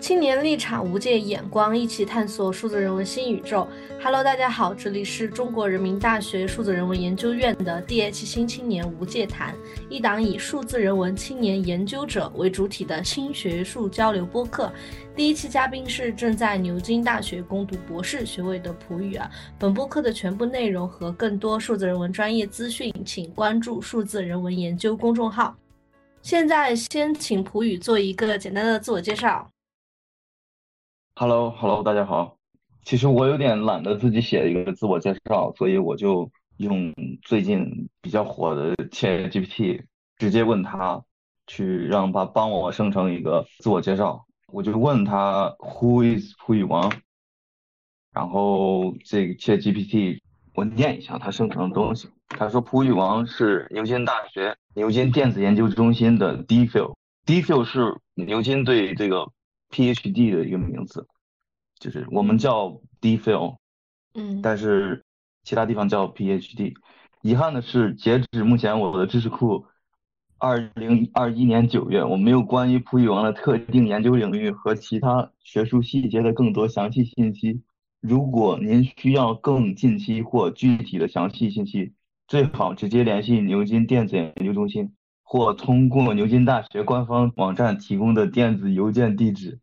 青年立场，无界眼光，一起探索数字人文新宇宙。Hello，大家好，这里是中国人民大学数字人文研究院的 DH 新青年无界谈，一档以数字人文青年研究者为主体的新学术交流播客。第一期嘉宾是正在牛津大学攻读博士学位的普宇啊。本播客的全部内容和更多数字人文专业资讯，请关注数字人文研究公众号。现在先请普宇做一个简单的自我介绍。Hello，Hello，大家好。其实我有点懒得自己写一个自我介绍，所以我就用最近比较火的 ChatGPT，直接问他去让他帮我生成一个自我介绍。我就问他 Who is 普宇王？然后这个 ChatGPT 我念一下他生成的东西。他说普宇王是牛津大学牛津电子研究中心的 DPhil，DPhil 是牛津对这个。PhD 的一个名字，就是我们叫 DPhil，嗯，但是其他地方叫 PhD。遗憾的是，截止目前我的知识库，二零二一年九月，我没有关于普语王的特定研究领域和其他学术细节的更多详细信息。如果您需要更近期或具体的详细信息，最好直接联系牛津电子研究中心。或通过牛津大学官方网站提供的电子邮件地址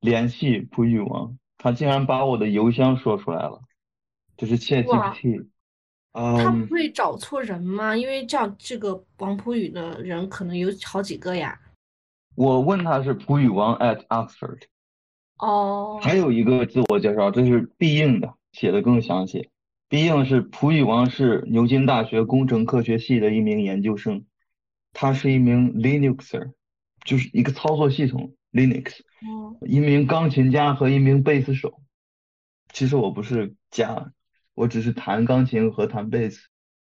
联系普语王，他竟然把我的邮箱说出来了，这是 ChatGPT。他不会找错人吗？因为叫这个王普语的人可能有好几个呀。我问他是普语王 at Oxford。哦。还有一个自我介绍，这是必应的，写的更详细。必应是普语王是牛津大学工程科学系的一名研究生。他是一名 Linuxer，就是一个操作系统 Linux，一名钢琴家和一名贝斯手。其实我不是家，我只是弹钢琴和弹贝斯。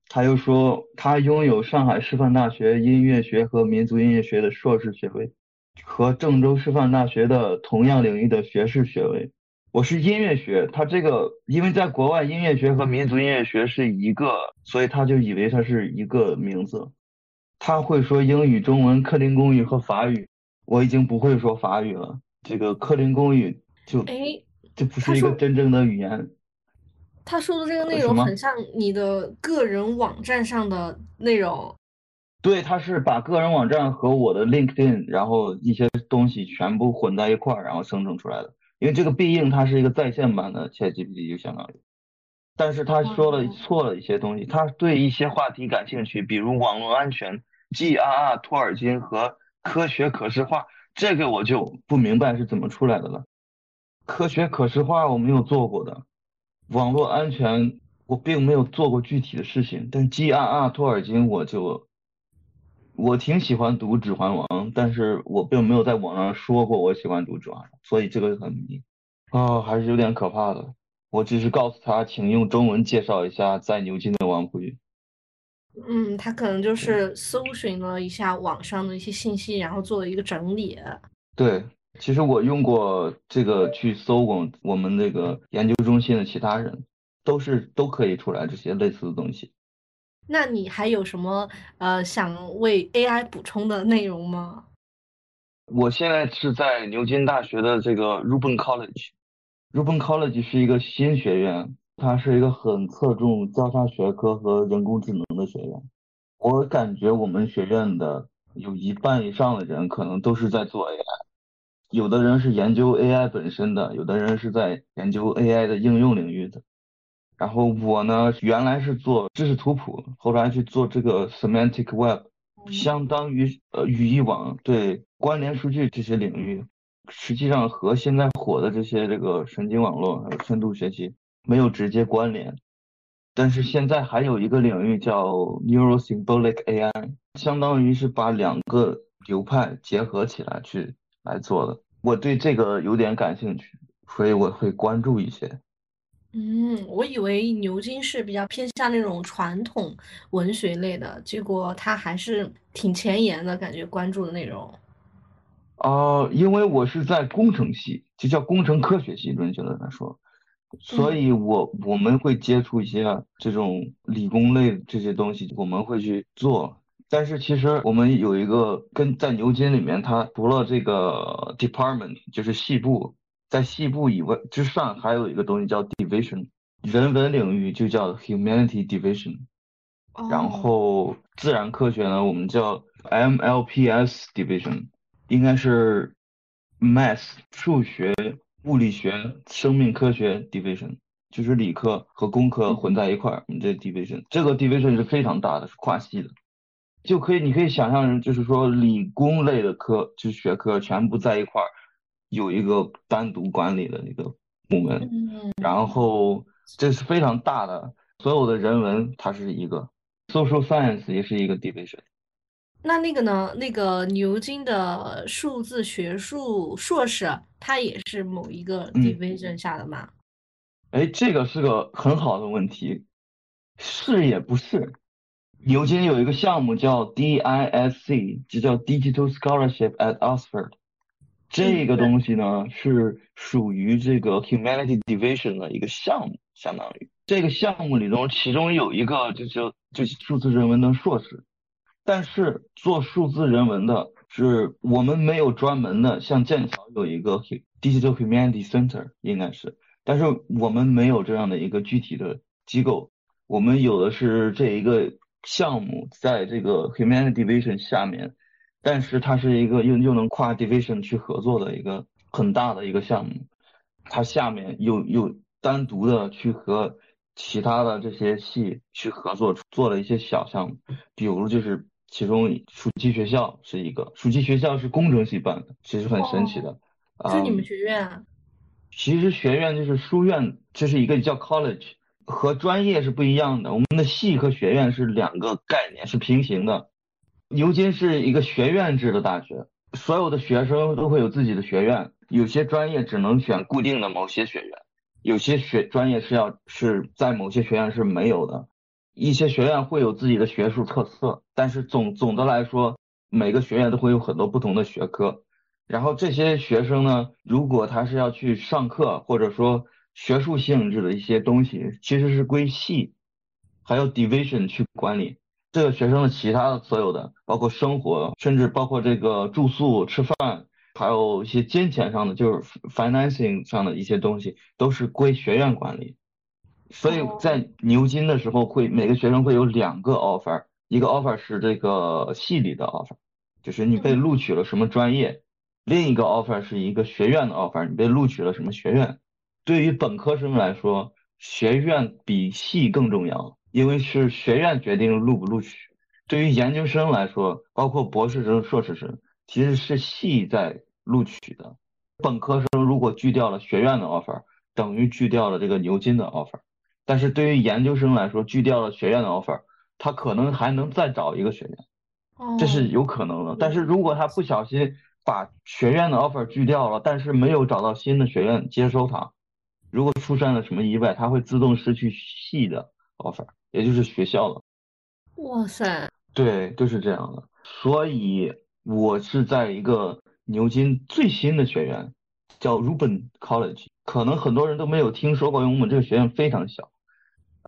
他又说他拥有上海师范大学音乐学和民族音乐学的硕士学位，和郑州师范大学的同样领域的学士学位。我是音乐学，他这个因为在国外音乐学和民族音乐学是一个，所以他就以为它是一个名字。他会说英语、中文、克林公语和法语，我已经不会说法语了。这个克林公语就哎，这不是一个真正的语言。他说的这个内容很像你的个人网站上的内容。对，他是把个人网站和我的 LinkedIn，然后一些东西全部混在一块儿，然后生成出来的。因为这个必应它是一个在线版的 ChatGPT，就相当于。但是他说了错了一些东西，他对一些话题感兴趣，比如网络安全。G.R.R. 托尔金和科学可视化，这个我就不明白是怎么出来的了。科学可视化我没有做过的，网络安全我并没有做过具体的事情。但 G.R.R. 托尔金我就，我挺喜欢读《指环王》，但是我并没有在网上说过我喜欢读《指环王》，所以这个很迷啊，还是有点可怕的。我只是告诉他，请用中文介绍一下在牛津的王普宇。嗯，他可能就是搜寻了一下网上的一些信息，然后做了一个整理。对，其实我用过这个去搜过我们那个研究中心的其他人，都是都可以出来这些类似的东西。那你还有什么呃想为 AI 补充的内容吗？我现在是在牛津大学的这个 Rubin College，Rubin College 是一个新学院。它是一个很侧重交叉学科和人工智能的学院。我感觉我们学院的有一半以上的人可能都是在做 AI，有的人是研究 AI 本身的，有的人是在研究 AI 的应用领域的。然后我呢，原来是做知识图谱，后来去做这个 semantic web，相当于呃语义网对关联数据这些领域，实际上和现在火的这些这个神经网络还有深度学习。没有直接关联，但是现在还有一个领域叫 Neurosymbolic AI，相当于是把两个流派结合起来去来做的。我对这个有点感兴趣，所以我会关注一些。嗯，我以为牛津是比较偏向那种传统文学类的，结果它还是挺前沿的感觉，关注的内容。啊，因为我是在工程系，就叫工程科学系，准确的来说。所以，我我们会接触一些这种理工类这些东西，我们会去做，但是其实我们有一个跟在牛津里面，它除了这个 department 就是系部，在系部以外之上还有一个东西叫 division，人文领域就叫 humanity division，然后自然科学呢我们叫 MLPS division，应该是 math 数学、物理学、生命科学 division，就是理科和工科混在一块儿，我们这 division 这个 division 是非常大的，是跨系的。就可以，你可以想象，就是说理工类的科，就是学科全部在一块儿，有一个单独管理的一个部门。嗯。然后这是非常大的，所有的人文它是一个，social science 也是一个 division。那那个呢？那个牛津的数字学术硕士，它也是某一个 division 下的吗？哎，这个是个很好的问题，是也不是。牛津有一个项目叫 DISC，就叫 Digital Scholarship at Oxford。这个东西呢是属于这个 Humanity Division 的一个项目，相当于这个项目里头，其中有一个就叫就是数字人文的硕士。但是做数字人文的是我们没有专门的，像剑桥有一个 Digital Humanity Center，应该是，但是我们没有这样的一个具体的机构，我们有的是这一个。项目在这个 humanity division 下面，但是它是一个又又能跨 division 去合作的一个很大的一个项目，它下面又又单独的去和其他的这些系去合作做了一些小项目，比如就是其中暑期学校是一个，暑期学校是工程系办的，其实很神奇的。是你们学院啊？其实学院就是书院，这是一个叫 college。和专业是不一样的，我们的系和学院是两个概念，是平行的。牛津是一个学院制的大学，所有的学生都会有自己的学院，有些专业只能选固定的某些学院，有些学专业是要是在某些学院是没有的。一些学院会有自己的学术特色，但是总总的来说，每个学院都会有很多不同的学科。然后这些学生呢，如果他是要去上课，或者说。学术性质的一些东西其实是归系，还有 division 去管理这个学生的其他的所有的，包括生活，甚至包括这个住宿、吃饭，还有一些金钱上的，就是 financing 上的一些东西，都是归学院管理。所以在牛津的时候，会每个学生会有两个 offer，一个 offer 是这个系里的 offer，就是你被录取了什么专业；另一个 offer 是一个学院的 offer，你被录取了什么学院。对于本科生来说，学院比系更重要，因为是学院决定录不录取。对于研究生来说，包括博士生、硕士生，其实是系在录取的。本科生如果拒掉了学院的 offer，等于拒掉了这个牛津的 offer。但是对于研究生来说，拒掉了学院的 offer，他可能还能再找一个学院，这是有可能的。但是如果他不小心把学院的 offer 拒掉了，但是没有找到新的学院接收他。如果出现了什么意外，他会自动失去系的 offer，也就是学校的。哇塞！对，就是这样的。所以我是在一个牛津最新的学院，叫 Ruben College，可能很多人都没有听说过，因为我们这个学院非常小。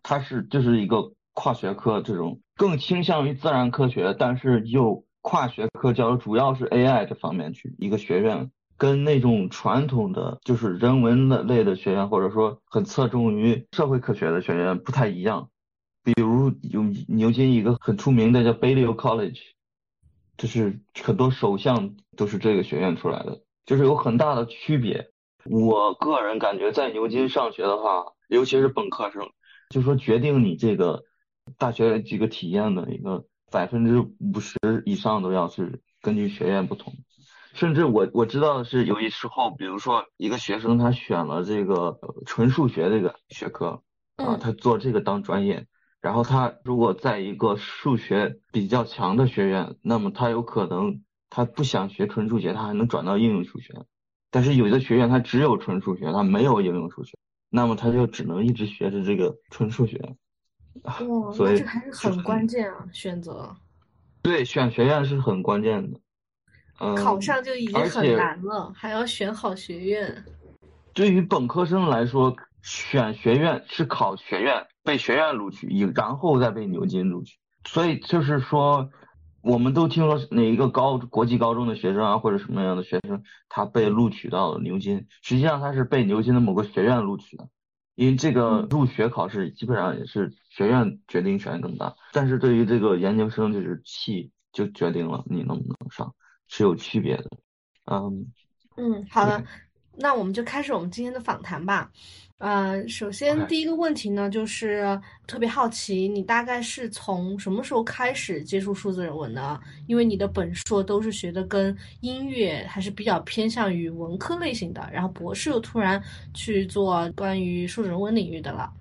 它是就是一个跨学科这种，更倾向于自然科学，但是又跨学科教，主要是 AI 这方面去一个学院。跟那种传统的就是人文的类的学院，或者说很侧重于社会科学的学院不太一样。比如有牛津一个很出名的叫 Balliol College，就是很多首相都是这个学院出来的，就是有很大的区别。我个人感觉在牛津上学的话，尤其是本科生，就说决定你这个大学几个体验的一个百分之五十以上都要是根据学院不同。甚至我我知道的是，有一时候，比如说一个学生他选了这个纯数学这个学科啊，他做这个当专业，然后他如果在一个数学比较强的学院，那么他有可能他不想学纯数学，他还能转到应用数学。但是有的学院它只有纯数学，它没有应用数学，那么他就只能一直学着这个纯数学。哇，那这还是很关键啊，选择。对，选学院是很关键的。嗯考上就已经很难了，还要选好学院。对于本科生来说，选学院是考学院，被学院录取，以然后再被牛津录取。所以就是说，我们都听说哪一个高国际高中的学生啊，或者什么样的学生，他被录取到了牛津，实际上他是被牛津的某个学院录取的，因为这个入学考试基本上也是学院决定权更大，但是对于这个研究生就是系就决定了你能不能上，是有区别的。嗯。嗯，好的，那我们就开始我们今天的访谈吧。呃，首先第一个问题呢，就是特别好奇，你大概是从什么时候开始接触数字人文的？因为你的本硕都是学的跟音乐还是比较偏向于文科类型的，然后博士又突然去做关于数字人文领域的了。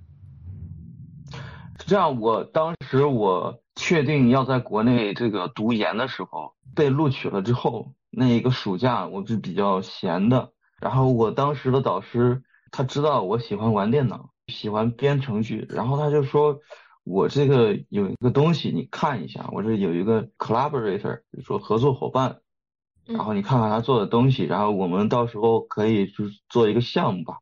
是这样，我当时我确定要在国内这个读研的时候被录取了之后，那一个暑假我是比较闲的，然后我当时的导师。他知道我喜欢玩电脑，喜欢编程序，然后他就说，我这个有一个东西，你看一下，我这有一个 collaborator，就说合作伙伴，然后你看看他做的东西，然后我们到时候可以就是做一个项目吧。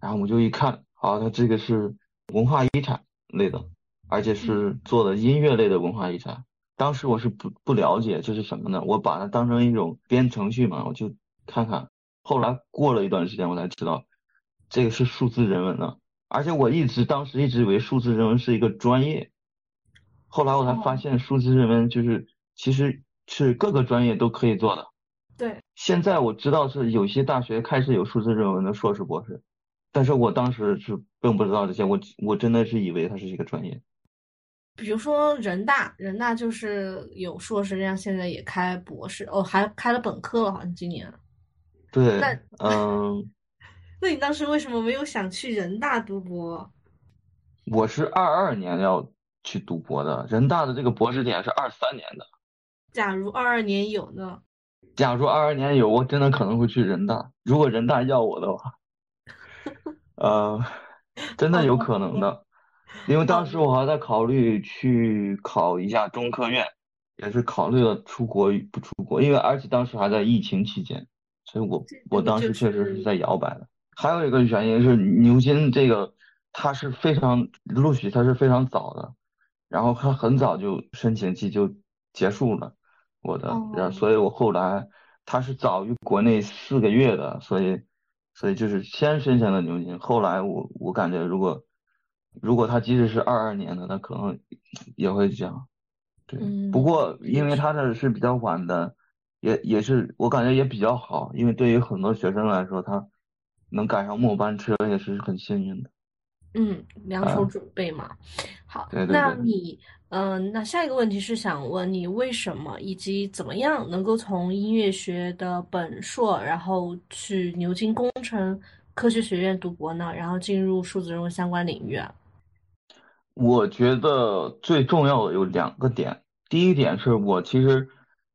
然后我就一看，啊，他这个是文化遗产类的，而且是做的音乐类的文化遗产。当时我是不不了解这是什么呢，我把它当成一种编程序嘛，我就看看。后来过了一段时间，我才知道。这个是数字人文呢，而且我一直当时一直以为数字人文是一个专业，后来我才发现数字人文就是其实是各个专业都可以做的。对。现在我知道是有些大学开始有数字人文的硕士博士，但是我当时是并不知道这些，我我真的是以为它是一个专业。比如说人大，人大就是有硕士，人家现在也开博士，哦，还开了本科了，好像今年。对。嗯。那你当时为什么没有想去人大读博？我是二二年要去读博的，人大的这个博士点是二三年的。假如二二年有呢？假如二二年有，我真的可能会去人大。如果人大要我的话，呃，真的有可能的，因为当时我还在考虑去考一下中科院，也是考虑了出国与不出国，因为而且当时还在疫情期间，所以我我当时确实是在摇摆的。还有一个原因是牛津这个，它是非常录取，它是非常早的，然后它很早就申请期就结束了，我的，然后所以我后来它是早于国内四个月的，所以所以就是先申请了牛津，后来我我感觉如果如果它即使是二二年的，那可能也会这样，对，不过因为它的是比较晚的，也也是我感觉也比较好，因为对于很多学生来说，他。能赶上末班车也是很幸运的。嗯，两手准备嘛。好，那你，嗯，那下一个问题是想问你为什么以及怎么样能够从音乐学的本硕，然后去牛津工程科学学院读博呢？然后进入数字人文相关领域啊？我觉得最重要的有两个点。第一点是我其实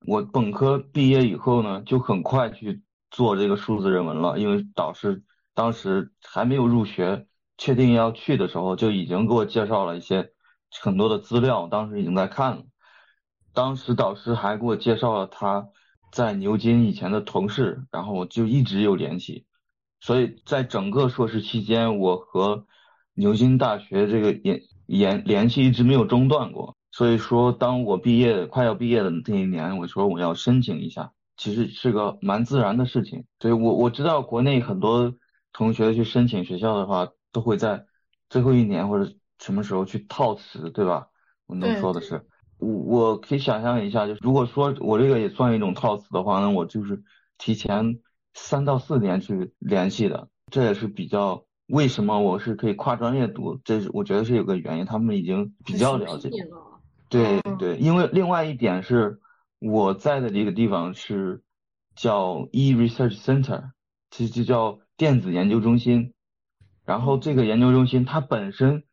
我本科毕业以后呢，就很快去。做这个数字人文了，因为导师当时还没有入学，确定要去的时候，就已经给我介绍了一些很多的资料，当时已经在看了。当时导师还给我介绍了他在牛津以前的同事，然后我就一直有联系，所以在整个硕士期间，我和牛津大学这个联联联系一直没有中断过。所以说，当我毕业快要毕业的那一年，我说我要申请一下。其实是个蛮自然的事情，所以我我知道国内很多同学去申请学校的话，都会在最后一年或者什么时候去套词，对吧？我能说的是，我我可以想象一下，就如果说我这个也算一种套词的话，那我就是提前三到四年去联系的，这也是比较为什么我是可以跨专业读，这是我觉得是有个原因，他们已经比较了解。对对，因为另外一点是。我在的这个地方是叫 E Research Center，其实就叫电子研究中心。然后这个研究中心它本身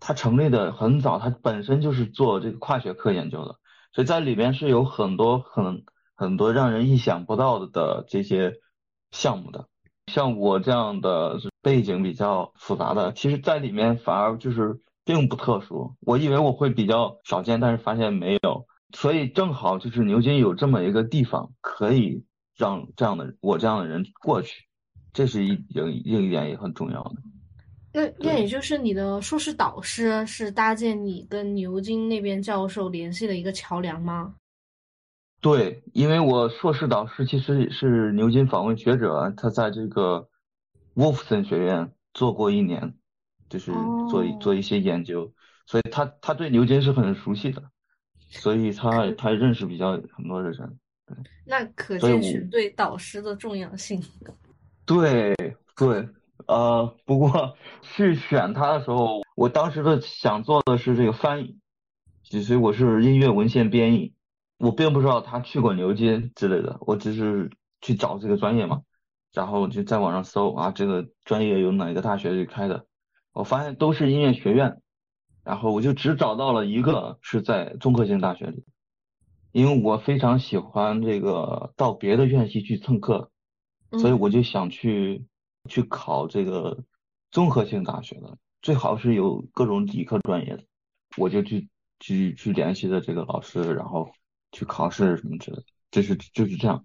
它成立的很早，它本身就是做这个跨学科研究的，所以在里边是有很多很很多让人意想不到的的这些项目的。像我这样的背景比较复杂的，其实在里面反而就是并不特殊。我以为我会比较少见，但是发现没有。所以正好就是牛津有这么一个地方，可以让这样的我这样的人过去，这是一另另一点也很重要的。那那也就是你的硕士导师是搭建你跟牛津那边教授联系的一个桥梁吗？对，因为我硕士导师其实是牛津访问学者，他在这个沃夫森学院做过一年，就是做一做一些研究，所以他他对牛津是很熟悉的，所以他他认识比较很多的人。那可见选对导师的重要性。对对，呃，不过去选他的时候，我当时的想做的是这个翻译，其实我是音乐文献编译。我并不知道他去过牛津之类的，我只是去找这个专业嘛，然后就在网上搜啊，这个专业有哪个大学去开的，我发现都是音乐学院，然后我就只找到了一个是在综合性大学里，因为我非常喜欢这个到别的院系去蹭课，所以我就想去去考这个综合性大学的，最好是有各种理科专业的，我就去去去联系的这个老师，然后。去考试什么之类的，就是就是这样。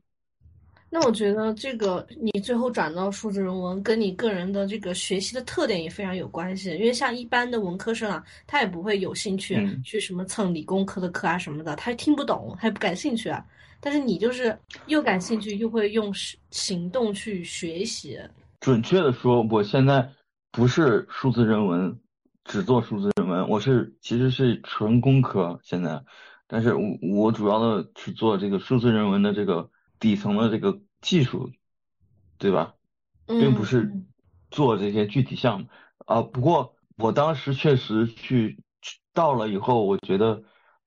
那我觉得这个你最后转到数字人文，跟你个人的这个学习的特点也非常有关系。因为像一般的文科生啊，他也不会有兴趣去什么蹭理工科的课啊什么的，他听不懂，他也不感兴趣啊。但是你就是又感兴趣，又会用行动去学习。准确的说，我现在不是数字人文，只做数字人文，我是其实是纯工科现在。但是我我主要的去做这个数字人文的这个底层的这个技术，对吧？并不是做这些具体项目啊。不过我当时确实去到了以后，我觉得，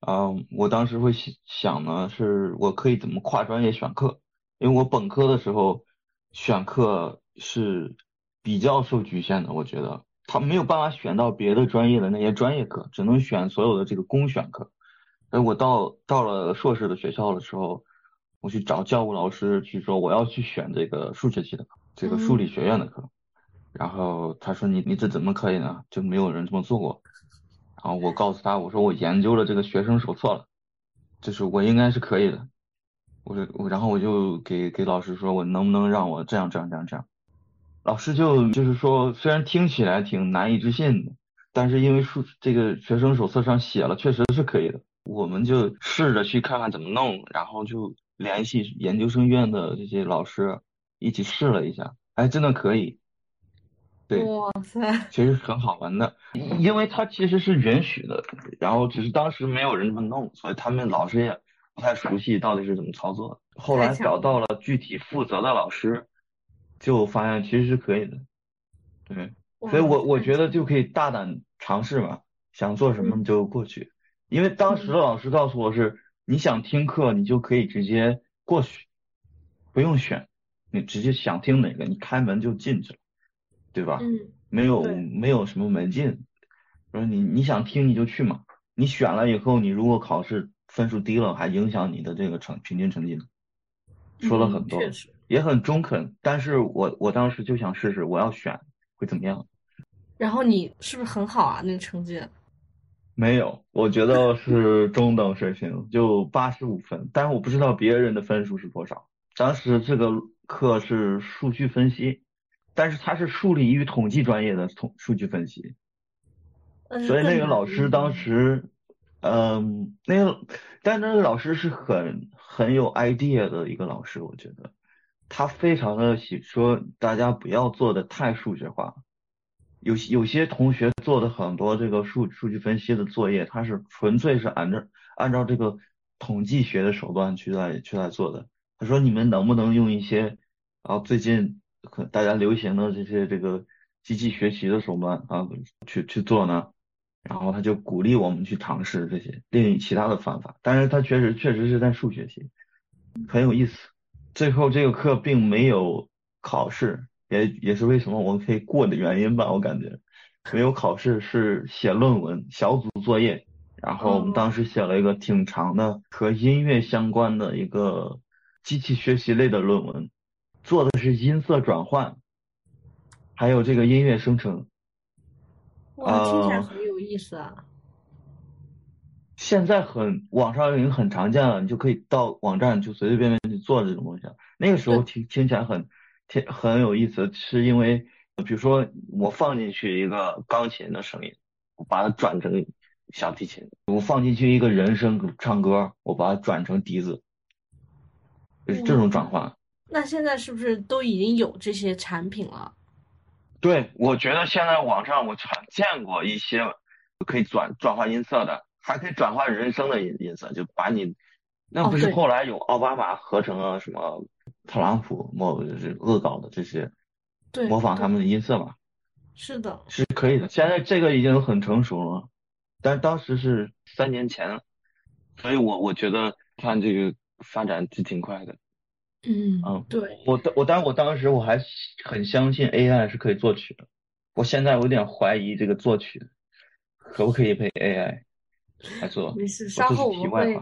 嗯，我当时会想呢，是我可以怎么跨专业选课？因为我本科的时候选课是比较受局限的，我觉得他没有办法选到别的专业的那些专业课，只能选所有的这个公选课。哎，我到到了硕士的学校的时候，我去找教务老师去说我要去选这个数学系的课，这个数理学院的课。然后他说你你这怎么可以呢？就没有人这么做过。然后我告诉他我说我研究了这个学生手册了，就是我应该是可以的。我说我然后我就给给老师说我能不能让我这样这样这样这样。老师就就是说虽然听起来挺难以置信的，但是因为数这个学生手册上写了，确实是可以的。我们就试着去看看怎么弄，然后就联系研究生院的这些老师一起试了一下，哎，真的可以。对，哇塞，其实很好玩的，因为它其实是允许的，然后只是当时没有人这么弄，所以他们老师也不太熟悉到底是怎么操作。后来找到了具体负责的老师，就发现其实是可以的。对，所以我我觉得就可以大胆尝试嘛，想做什么就过去。因为当时的老师告诉我是，你想听课，你就可以直接过去，不用选，你直接想听哪个，你开门就进去了，对吧？嗯。没有没有什么门禁，说你你想听你就去嘛，你选了以后，你如果考试分数低了，还影响你的这个成平均成绩呢。说了很多，也很中肯，但是我我当时就想试试，我要选会怎么样？然后你是不是很好啊？那个成绩？没有，我觉得是中等水平，就八十五分。但是我不知道别人的分数是多少。当时这个课是数据分析，但是它是数理与统计专业的统数据分析，所以那个老师当时，嗯，那个，但那个老师是很很有 idea 的一个老师，我觉得他非常的喜说大家不要做的太数学化。有有些同学做的很多这个数数据分析的作业，他是纯粹是按照按照这个统计学的手段去来去来做的。他说你们能不能用一些啊最近可大家流行的这些这个机器学习的手段啊去去做呢？然后他就鼓励我们去尝试这些另其他的方法。但是他确实确实是在数学系很有意思。最后这个课并没有考试。也也是为什么我们可以过的原因吧，我感觉没有考试是写论文小组作业，然后我们当时写了一个挺长的和音乐相关的一个机器学习类的论文，做的是音色转换，还有这个音乐生成。哇，听起来很有意思啊！现在很网上已经很常见了，你就可以到网站就随随便便去做这种东西。那个时候听听起来很。很有意思，是因为比如说我放进去一个钢琴的声音，我把它转成小提琴；我放进去一个人声唱歌，我把它转成笛子。就是这种转换。那现在是不是都已经有这些产品了？对，我觉得现在网上我常见过一些可以转转换音色的，还可以转换人声的音音色，就把你那不是后来有奥巴马合成了什么特朗普模就是恶搞的这些，对，模仿他们的音色嘛？是的，是可以的。现在这个已经很成熟了，但当时是三年前，所以我我觉得看这个发展是挺快的。嗯嗯，对，我当我当我当时我还很相信 AI 是可以作曲的，我现在我有点怀疑这个作曲可不可以配 AI 没事，稍后我们会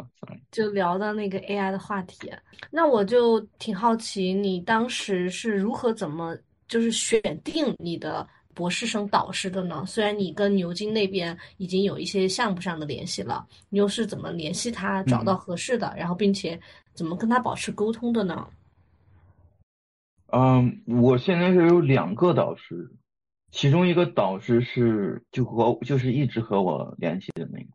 就聊到那个 AI 的话题。那我就挺好奇，你当时是如何怎么就是选定你的博士生导师的呢？虽然你跟牛津那边已经有一些项目上的联系了，你又是怎么联系他找到合适的，然后并且。怎么跟他保持沟通的呢？嗯，我现在是有两个导师，其中一个导师是就和就是一直和我联系的那个，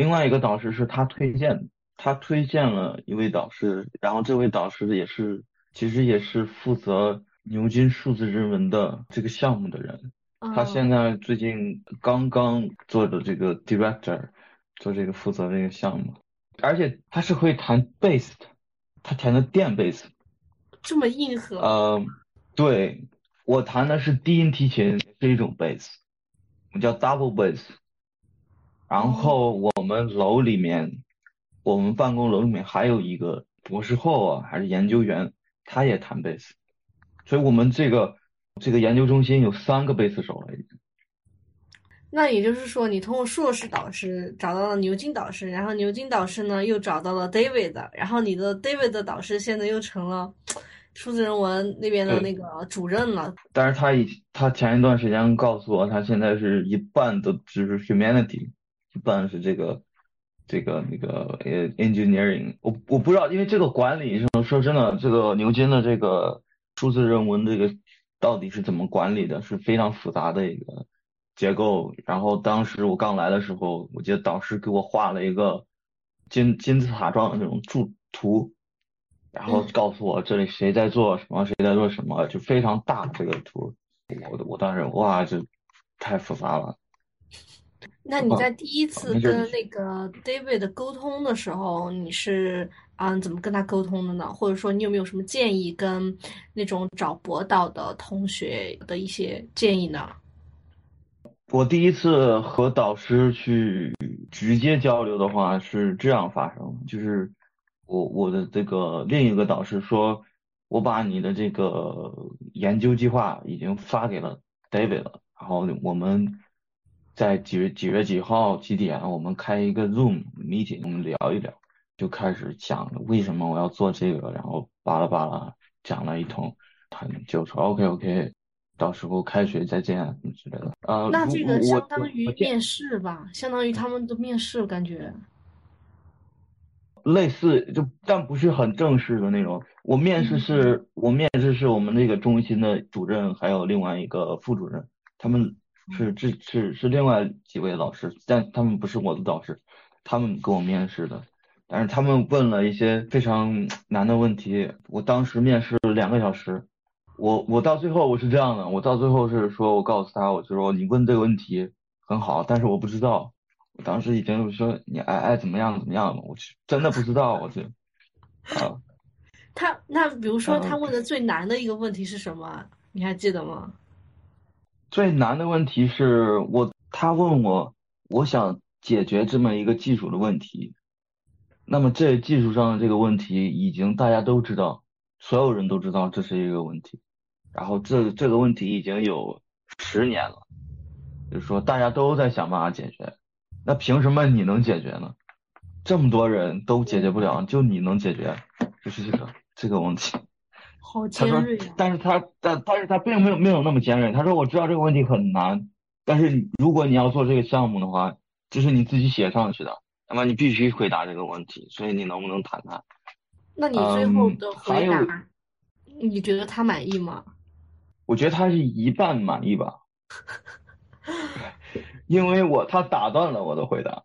另外一个导师是他推荐，他推荐了一位导师，然后这位导师也是其实也是负责牛津数字人文的这个项目的人，他现在最近刚刚做的这个 director，做这个负责这个项目。而且他是会弹贝斯的，他弹的电 bass，，这么硬核。呃，对我弹的是低音提琴，是一种 bass，，我们叫 double bass。然后我们楼里面，我们办公楼里面还有一个博士后啊，还是研究员，他也弹贝斯，所以我们这个这个研究中心有三个贝斯手了已经。那也就是说，你通过硕士导师找到了牛津导师，然后牛津导师呢又找到了 David，然后你的 David 的导师现在又成了数字人文那边的那个主任了。但是他以他前一段时间告诉我，他现在是一半的就是 humanity，一半是这个这个那个呃 engineering。我我不知道，因为这个管理上说真的，这个牛津的这个数字人文这个到底是怎么管理的，是非常复杂的一个。结构，然后当时我刚来的时候，我记得导师给我画了一个金金字塔状的那种柱图，然后告诉我这里谁在做什么，谁在做什么，就非常大这个图，我我当时哇，就太复杂了。那你在第一次跟那个 David 沟通的时候，你是啊怎么跟他沟通的呢？或者说你有没有什么建议跟那种找博导的同学的一些建议呢？我第一次和导师去直接交流的话是这样发生，就是我我的这个另一个导师说，我把你的这个研究计划已经发给了 David 了，然后我们在几月几月几号几点，我们开一个 Zoom meeting，我们聊一聊，就开始讲为什么我要做这个，然后巴拉巴拉讲了一通，他就说 OK OK。到时候开学再见什么之类的。呃，那这个相当于面试吧，相当于他们的面试，感觉类似，就但不是很正式的那种。我面试是我面试是我们那个中心的主任，还有另外一个副主任，他们是这是是另外几位老师，但他们不是我的导师，他们跟我面试的。但是他们问了一些非常难的问题，我当时面试两个小时。我我到最后我是这样的，我到最后是说，我告诉他，我就说你问这个问题很好，但是我不知道，我当时已经说你爱爱怎么样怎么样了，我是真的不知道，我就啊。他那比如说他问的最难的一个问题是什么？你还记得吗？最难的问题是我他问我，我想解决这么一个技术的问题，那么这技术上的这个问题已经大家都知道，所有人都知道这是一个问题。然后这这个问题已经有十年了，就是说大家都在想办法解决，那凭什么你能解决呢？这么多人都解决不了，就你能解决，就是这个这个问题。好尖锐啊！但是他但但是他并没有没有那么尖锐。他说我知道这个问题很难，但是如果你要做这个项目的话，就是你自己写上去的，那么你必须回答这个问题。所以你能不能谈谈？那你最后的回答，你觉得他满意吗？我觉得他是一半满意吧，因为我他打断了我的回答。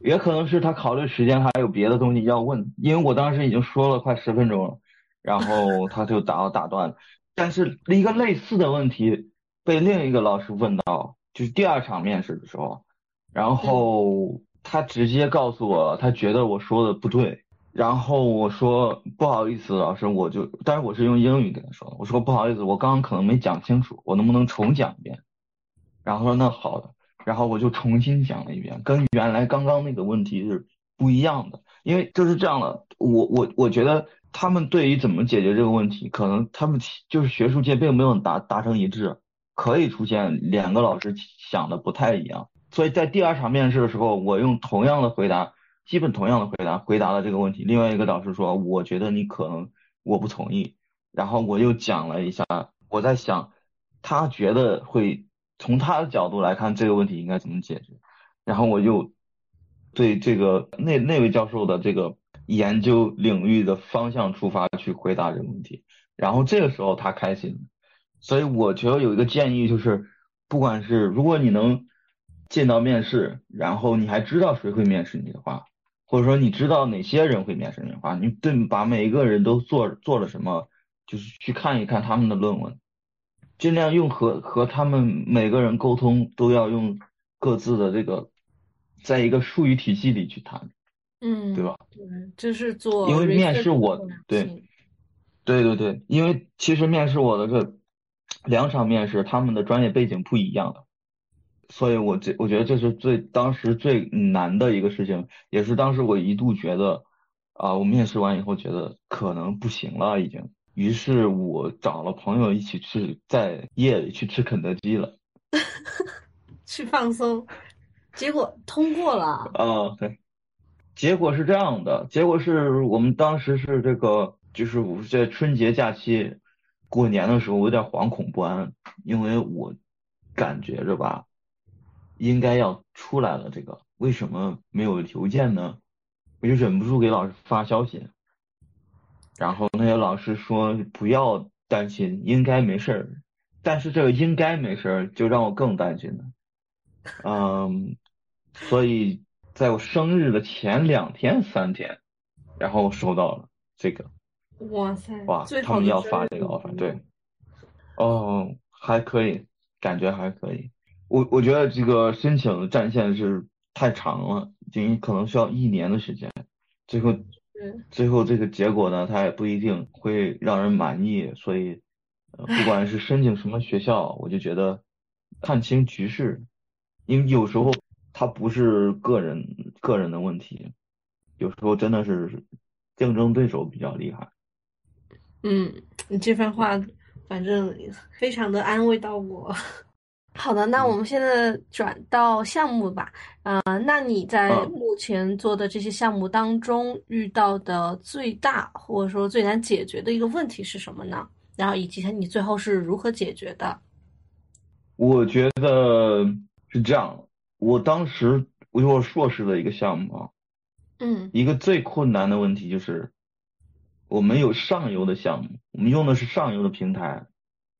也可能是他考虑时间，还有别的东西要问，因为我当时已经说了快十分钟了，然后他就打打断了。但是一个类似的问题被另一个老师问到，就是第二场面试的时候，然后他直接告诉我，他觉得我说的不对，然后我说不好意思，老师，我就，但是我是用英语跟他说的，我说不好意思，我刚刚可能没讲清楚，我能不能重讲一遍？然后说那好的。然后我就重新讲了一遍，跟原来刚刚那个问题是不一样的，因为就是这样的，我我我觉得他们对于怎么解决这个问题，可能他们就是学术界并没有达达成一致，可以出现两个老师想的不太一样，所以在第二场面试的时候，我用同样的回答，基本同样的回答回答了这个问题，另外一个导师说，我觉得你可能我不同意，然后我又讲了一下，我在想他觉得会。从他的角度来看，这个问题应该怎么解决？然后我就对这个那那位教授的这个研究领域的方向出发去回答这个问题，然后这个时候他开心。所以我觉得有一个建议就是，不管是如果你能见到面试，然后你还知道谁会面试你的话，或者说你知道哪些人会面试你的话，你对把每一个人都做做了什么，就是去看一看他们的论文。尽量用和和他们每个人沟通都要用各自的这个，在一个术语体系里去谈，嗯，对吧？对，就是做。因为面试我，对，对对对，因为其实面试我的这两场面试，他们的专业背景不一样的，所以我这我觉得这是最当时最难的一个事情，也是当时我一度觉得啊，我面试完以后觉得可能不行了已经。于是我找了朋友一起去，在夜里去吃肯德基了，去放松，结果通过了。啊，对，结果是这样的，结果是我们当时是这个，就是我在春节假期过年的时候，我有点惶恐不安，因为我感觉着吧，应该要出来了，这个为什么没有邮件呢？我就忍不住给老师发消息。然后那些老师说不要担心，应该没事儿。但是这个应该没事儿，就让我更担心了。嗯，所以在我生日的前两天、三天，然后收到了这个。哇塞！哇，他们要发这个 offer，对。哦，还可以，感觉还可以。我我觉得这个申请的战线是太长了，因为可能需要一年的时间，最后。最后这个结果呢，它也不一定会让人满意，所以，呃，不管是申请什么学校，我就觉得看清局势，因为有时候它不是个人个人的问题，有时候真的是竞争对手比较厉害。嗯，你这番话反正非常的安慰到我。好的，那我们现在转到项目吧。呃，那你在目前做的这些项目当中遇到的最大或者说最难解决的一个问题是什么呢？然后以及你最后是如何解决的？我觉得是这样，我当时我有硕士的一个项目啊，嗯，一个最困难的问题就是我们有上游的项目，我们用的是上游的平台。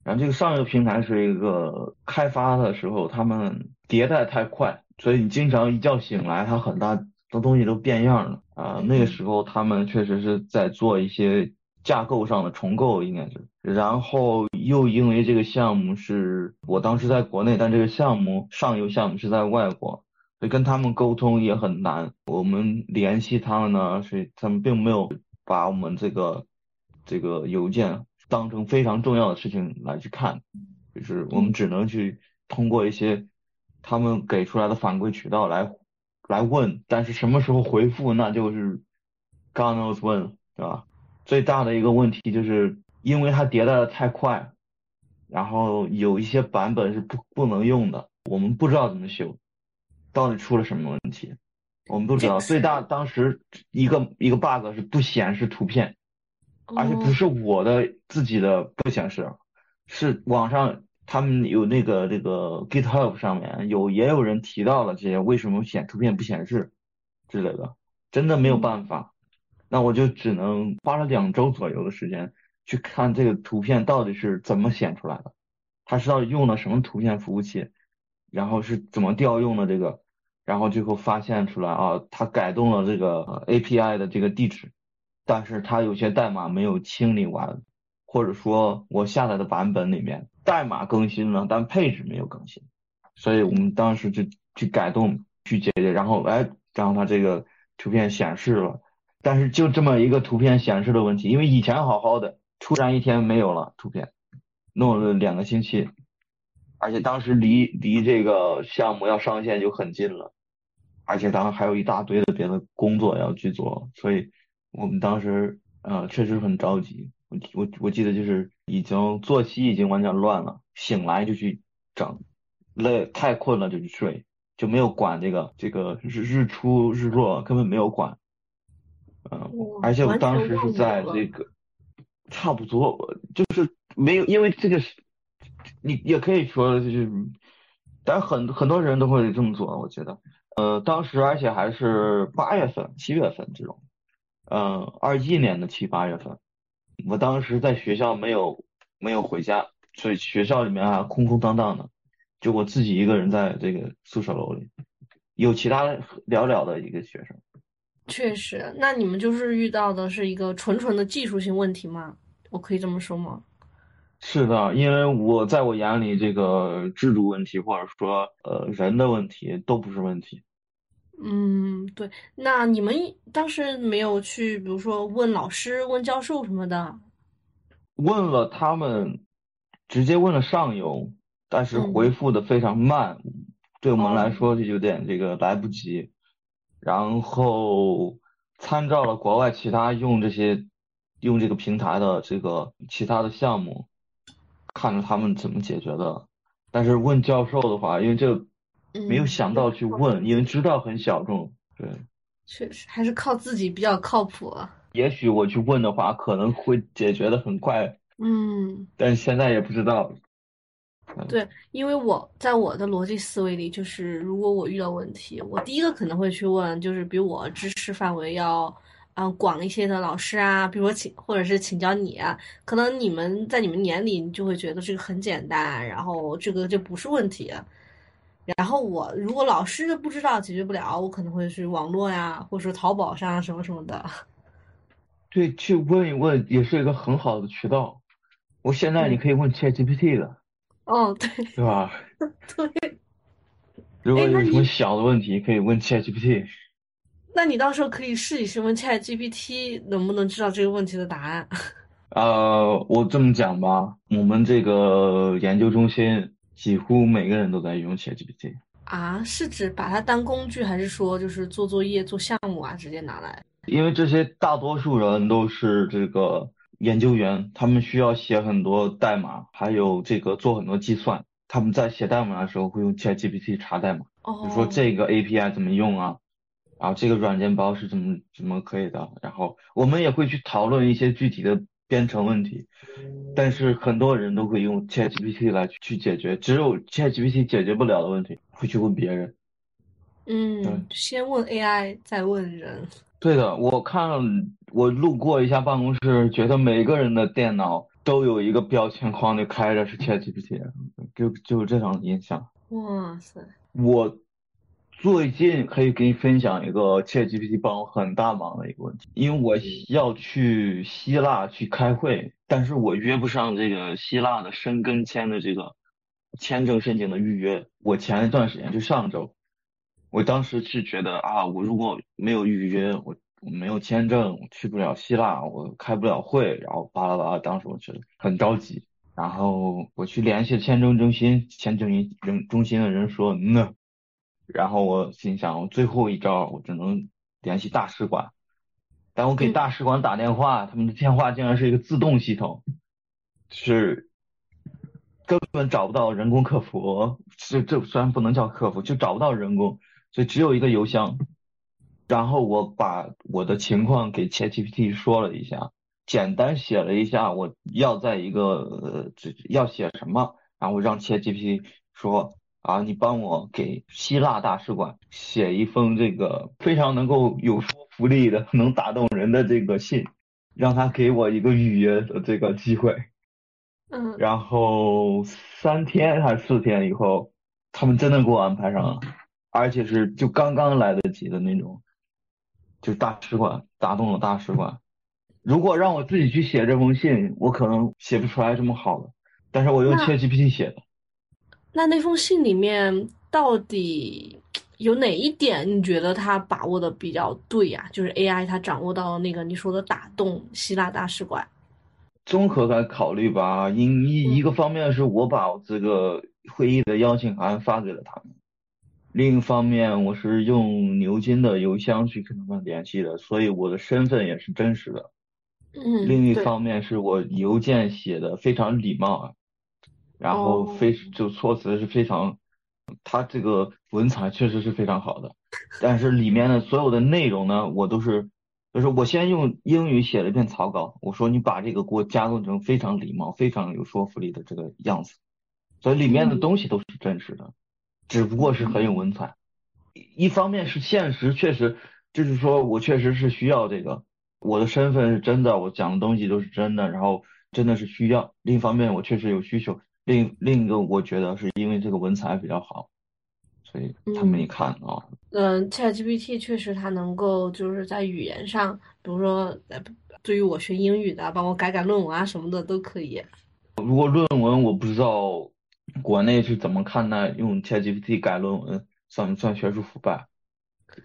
然后这个上游平台是一个开发的时候，他们迭代太快，所以你经常一觉醒来，它很大的东西都变样了啊。那个时候他们确实是在做一些架构上的重构，应该是。然后又因为这个项目是我当时在国内，但这个项目上游项目是在外国，所以跟他们沟通也很难。我们联系他们呢，是他们并没有把我们这个这个邮件。当成非常重要的事情来去看，就是我们只能去通过一些他们给出来的反馈渠道来来问，但是什么时候回复那就是 God knows when，对吧？最大的一个问题就是因为它迭代的太快，然后有一些版本是不不能用的，我们不知道怎么修，到底出了什么问题，我们不知道。最大当时一个一个 bug 是不显示图片。而且不是我的自己的不显示，是网上他们有那个这个 GitHub 上面有也有人提到了这些为什么显图片不显示之类的，真的没有办法，那我就只能花了两周左右的时间去看这个图片到底是怎么显出来的，它是到底用了什么图片服务器，然后是怎么调用的这个然后最后发现出来啊，他改动了这个 API 的这个地址，但是他有些代码没有清理完，或者说我下载的版本里面代码更新了，但配置没有更新，所以我们当时就去改动去解决，然后哎，然后它这个图片显示了，但是就这么一个图片显示的问题，因为以前好好的，突然一天没有了图片，弄了两个星期。而且当时离离这个项目要上线就很近了，而且当时还有一大堆的别的工作要去做，所以我们当时呃确实很着急。我我我记得就是已经作息已经完全乱了，醒来就去整，累太困了就去睡，就没有管这个这个日日出日落根本没有管，嗯，而且我当时是在这个差不多就是没有因为这个是。你也可以说就是，但很很多人都会这么做，我觉得，呃，当时而且还是八月份、七月份这种，嗯，二一年的七八月份，我当时在学校没有没有回家，所以学校里面还空空荡荡的，就我自己一个人在这个宿舍楼里，有其他寥寥的一个学生。确实，那你们就是遇到的是一个纯纯的技术性问题吗？我可以这么说吗？是的，因为我在我眼里，这个制度问题或者说呃人的问题都不是问题。嗯，对。那你们当时没有去，比如说问老师、问教授什么的？问了他们，直接问了上游，但是回复的非常慢，对我们来说就有点这个来不及。然后参照了国外其他用这些用这个平台的这个其他的项目。看着他们怎么解决的，但是问教授的话，因为这没有想到去问，因为知道很小众，对，确实还是靠自己比较靠谱。也许我去问的话，可能会解决的很快，嗯，但现在也不知道。对，因为我在我的逻辑思维里，就是如果我遇到问题，我第一个可能会去问，就是比我知识范围要。嗯，广一些的老师啊，比如说请或者是请教你啊，可能你们在你们眼里，你就会觉得这个很简单，然后这个就不是问题。然后我如果老师不知道解决不了，我可能会去网络呀，或者说淘宝上什么什么的。对，去问一问也是一个很好的渠道。我现在你可以问 ChatGPT 的。哦，对。对吧？对。如果有什么小的问题，可以问 ChatGPT。那你到时候可以试一试问 ChatGPT 能不能知道这个问题的答案。呃，我这么讲吧，我们这个研究中心几乎每个人都在用 ChatGPT。啊，是指把它当工具，还是说就是做作业、做项目啊，直接拿来？因为这些大多数人都是这个研究员，他们需要写很多代码，还有这个做很多计算。他们在写代码的时候会用 ChatGPT 查代码，比如说这个 API 怎么用啊？然后这个软件包是怎么怎么可以的？然后我们也会去讨论一些具体的编程问题，但是很多人都会用 ChatGPT 来去解决，只有 ChatGPT 解决不了的问题，会去问别人。嗯，先问 AI，再问人。对的，我看我路过一下办公室，觉得每个人的电脑都有一个标签框就开着是 ChatGPT，就就这种印象。哇塞！我。最近可以给你分享一个 ChatGPT 帮我很大忙的一个问题，因为我要去希腊去开会，但是我约不上这个希腊的申根签的这个签证申请的预约。我前一段时间就上周，我当时是觉得啊，我如果没有预约，我我没有签证，我去不了希腊，我开不了会，然后巴拉巴拉，当时我觉得很着急，然后我去联系签证中心，签证人中心的人说，嗯。然后我心想，我最后一招我只能联系大使馆，但我给大使馆打电话，他们的电话竟然是一个自动系统，是根本找不到人工客服，这这虽然不能叫客服，就找不到人工，所以只有一个邮箱。然后我把我的情况给 ChatGPT 说了一下，简单写了一下我要在一个呃这要写什么，然后让 ChatGPT 说。啊，你帮我给希腊大使馆写一封这个非常能够有说服力的、能打动人的这个信，让他给我一个预约的这个机会。嗯。然后三天还是四天以后，他们真的给我安排上了，而且是就刚刚来得及的那种，就大使馆打动了大使馆。如果让我自己去写这封信，我可能写不出来这么好的，但是我用 ChatGPT 写的。那那封信里面到底有哪一点你觉得他把握的比较对呀？就是 AI 它掌握到那个你说的打动希腊大使馆。综合来考虑吧，因一一个方面是我把这个会议的邀请函发给了他们，另一方面我是用牛津的邮箱去跟他们联系的，所以我的身份也是真实的。嗯，另一方面是我邮件写的非常礼貌，然后非就措辞是非常，他这个文采确实是非常好的，但是里面的所有的内容呢，我都是。就是我先用英语写了一篇草稿，我说你把这个给我加工成非常礼貌、非常有说服力的这个样子，所以里面的东西都是真实的，只不过是很有文采。一方面是现实，确实就是说我确实是需要这个，我的身份是真的，我讲的东西都是真的，然后真的是需要。另一方面我确实有需求，另另一个我觉得是因为这个文采比较好。所以他们一看啊，嗯，ChatGPT 确实它能够就是在语言上，比如说，对于我学英语的，帮我改改论文啊什么的都可以。如果论文我不知道国内是怎么看待用 ChatGPT 改论文算不算学术腐败，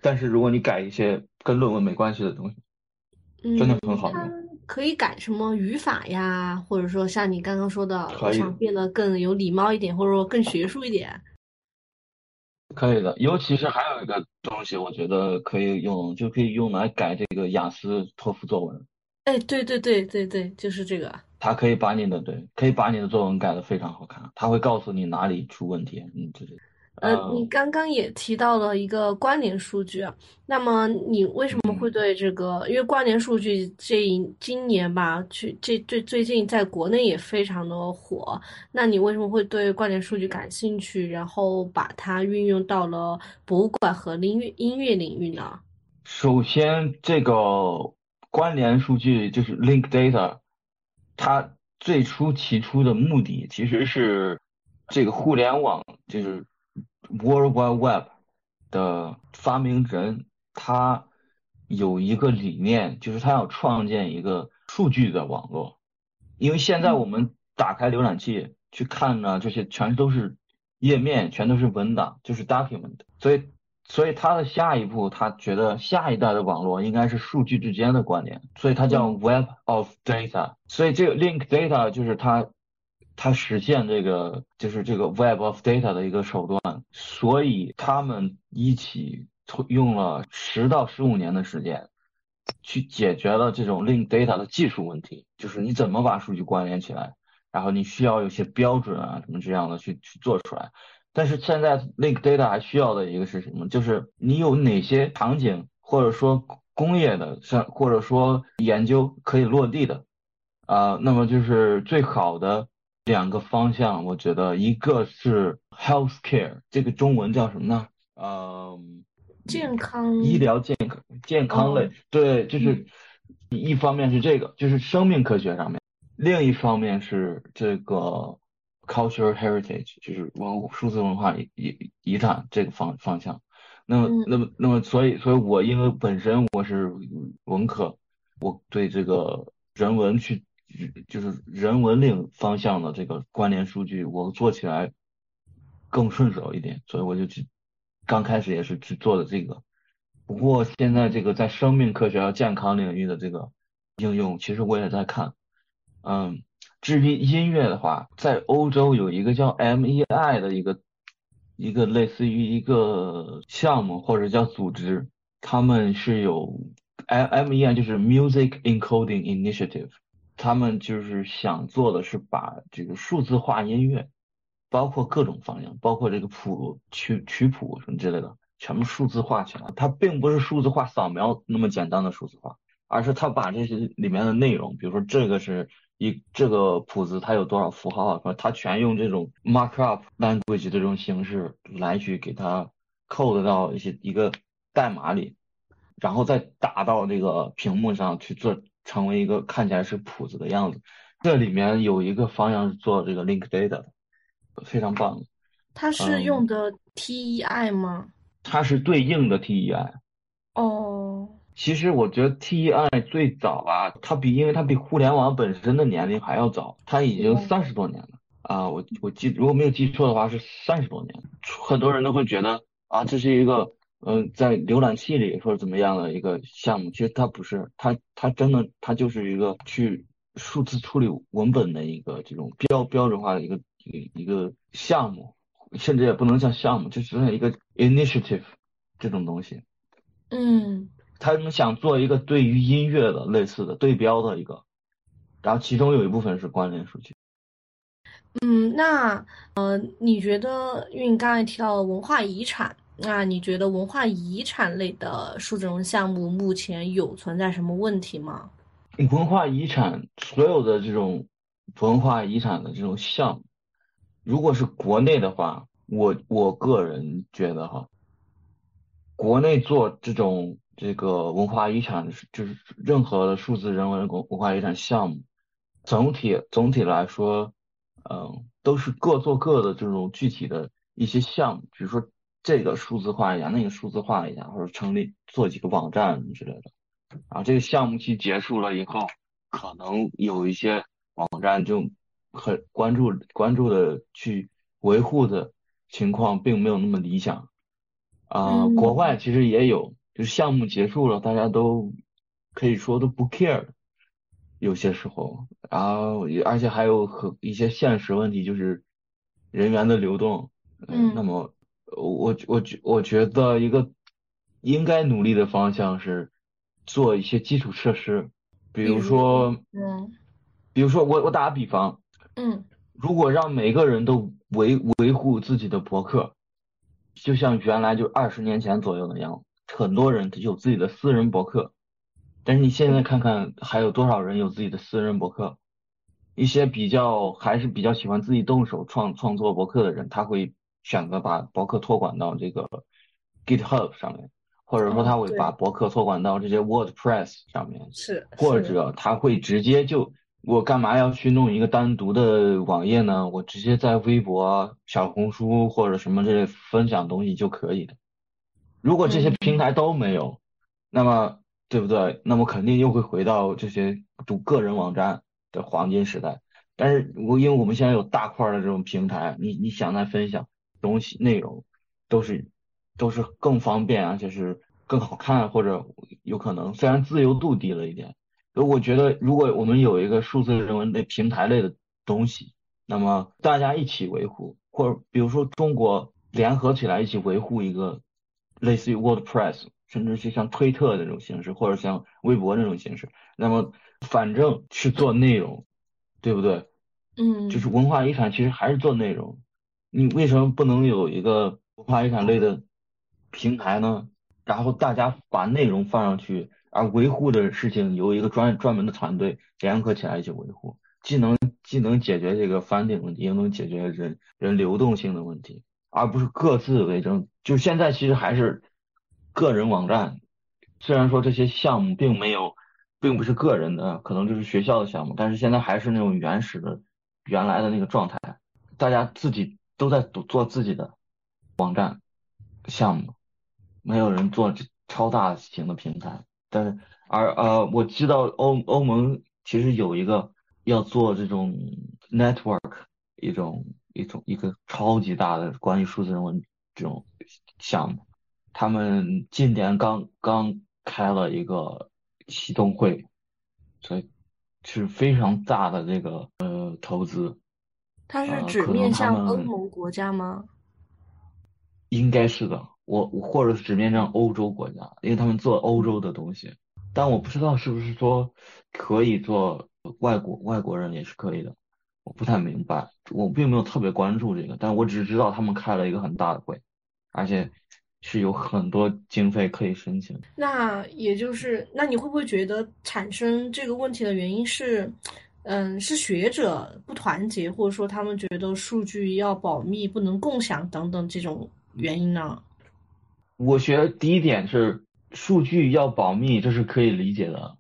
但是如果你改一些跟论文没关系的东西，真的很好用。可以改什么语法呀，或者说像你刚刚说的，想变得更有礼貌一点，或者说更学术一点。可以的，尤其是还有一个东西，我觉得可以用，就可以用来改这个雅思、托福作文。哎，对对对对对，就是这个。它可以把你的对，可以把你的作文改得非常好看，它会告诉你哪里出问题，嗯，这是。呃，你刚刚也提到了一个关联数据，那么你为什么会对这个？因为关联数据这今年吧，去这最最近在国内也非常的火，那你为什么会对关联数据感兴趣，然后把它运用到了博物馆和音乐音乐领域呢？首先，这个关联数据就是 link data，它最初提出的目的其实是这个互联网就是。World Wide Web 的发明人，他有一个理念，就是他要创建一个数据的网络。因为现在我们打开浏览器去看呢，这些全都是页面，全都是文档，就是 document。所以，所以他的下一步，他觉得下一代的网络应该是数据之间的关联，所以它叫 Web of Data。所以这个 Link Data 就是他。它实现这个就是这个 Web of Data 的一个手段，所以他们一起用了十到十五年的时间，去解决了这种 Link Data 的技术问题，就是你怎么把数据关联起来，然后你需要有些标准啊什么这样的去去做出来。但是现在 Link Data 还需要的一个是什么？就是你有哪些场景，或者说工业的，像或者说研究可以落地的啊，那么就是最好的。两个方向，我觉得一个是 healthcare，这个中文叫什么呢？呃，健康医疗健康健康类，对，就是一方面是这个，就是生命科学上面，另一方面是这个 cultural heritage，就是文数字文化遗遗遗产这个方方向。那么，那么，那么，所以，所以我因为本身我是文科，我对这个人文去。就是人文领方向的这个关联数据，我做起来更顺手一点，所以我就去刚开始也是去做的这个。不过现在这个在生命科学和健康领域的这个应用，其实我也在看。嗯，至于音乐的话，在欧洲有一个叫 MEI 的一个一个类似于一个项目或者叫组织，他们是有 MMEI 就是 Music Encoding Initiative。他们就是想做的是把这个数字化音乐，包括各种方向，包括这个谱曲曲谱什么之类的，全部数字化起来。它并不是数字化扫描那么简单的数字化，而是它把这些里面的内容，比如说这个是一这个谱子它有多少符号啊，它全用这种 markup language 这种形式来去给它 code 到一些一个代码里，然后再打到这个屏幕上去做。成为一个看起来是谱子的样子，这里面有一个方向是做这个 link data 的，非常棒。它是用的 TEI 吗？它是对应的 TEI。哦，其实我觉得 TEI 最早啊，它比因为它比互联网本身的年龄还要早，它已经嗯三十多年了啊，我我记如果没有记错的话是三十多年。很多人都会觉得啊，这是一个嗯、呃在浏览器里或者怎么样的一个项目，其实它不是，它它真的它就是一个去数字处理文本的一个这种标标准化的一个一个一个项目，甚至也不能叫项目，就只是一个 initiative 这种东西。嗯他们想做一个对于音乐的类似的对标的一个，然后其中有一部分是关联数据。嗯，那呃，你觉得，因为你刚才提到文化遗产，那你觉得文化遗产类的数字人文项目目前有存在什么问题吗？文化遗产所有的这种文化遗产的这种项目，如果是国内的话，我我个人觉得哈，国内做这种这个文化遗产，就是任何的数字人文文文化遗产项目，总体总体来说，嗯，都是各做各的这种具体的一些项目，比如说这个数字化一下，那个数字化一下，或者成立做几个网站之类的。然后，这个项目期结束了以后，可能有一些网站就很关注关注的去维护的情况并没有那么理想。啊、嗯国外其实也有，就是项目结束了，大家都可以说都不 care，有些时候，然后也而且还有很一些现实问题，就是人员的流动。嗯那么我我觉我觉得一个应该努力的方向是做一些基础设施，比如比如说，嗯。比如说我我打个比方，嗯。如果让每个人都维维护自己的博客，就像原来就二十年前左右那样，很多人有自己的私人博客，但是你现在看看还有多少人有自己的私人博客？一些比较还是比较喜欢自己动手创创作博客的人，他会选择把博客托管到这个 GitHub 上面，或者说他会把博客托管到这些 WordPress 上面。是或者他会直接就，我干嘛要去弄一个单独的网页呢？我直接在微博、小红书或者什么这类分享东西就可以的。如果这些嗯平台都没有，那么对不对？那么肯定又会回到这些就个人网站的黄金时代。但是我因为我们现在有大块儿的这种平台，你你想来分享东西内容，都是都是更方便，而且是更好看，或者有可能虽然自由度低了一点。所以我觉得，如果我们有一个数字人文类平台类的东西，那么大家一起维护，或者比如说中国联合起来一起维护一个类似于 WordPress，甚至是像推特那种形式，或者像微博那种形式，那么反正是做内容，对不对？嗯就是文化遗产其实还是做内容，你为什么不能有一个文化遗产类的平台呢？然后大家把内容放上去，而维护的事情由一个专专门的团队联合起来一起维护，既能既能解决这个 funding 问题，也能解决人人流动性的问题，而不是各自为政。就现在其实还是个人网站，虽然说这些项目并没有，并不是个人的，可能就是学校的项目，但是现在还是那种原始的、原来的那个状态，大家自己都在做自己的网站项目，没有人做这超大型的平台。但是，而呃，我知道欧欧盟其实有一个要做这种 network 一种一种一个超级大的关于数字人文这种项目，他们今年刚刚开了一个启动会，所以是非常大的这个呃投资，它是呃可能只面向欧盟国家吗？应该是的，我我或者是只面向欧洲国家，因为他们做欧洲的东西，但我不知道是不是说可以做外国外国人也是可以的，我不太明白，我并没有特别关注这个，但我只知道他们开了一个很大的会，而且是有很多经费可以申请。那也就是，那你会不会觉得产生这个问题的原因是，嗯，是学者不团结，或者说他们觉得数据要保密、不能共享等等这种原因呢？我觉得第一点是数据要保密，这是可以理解的，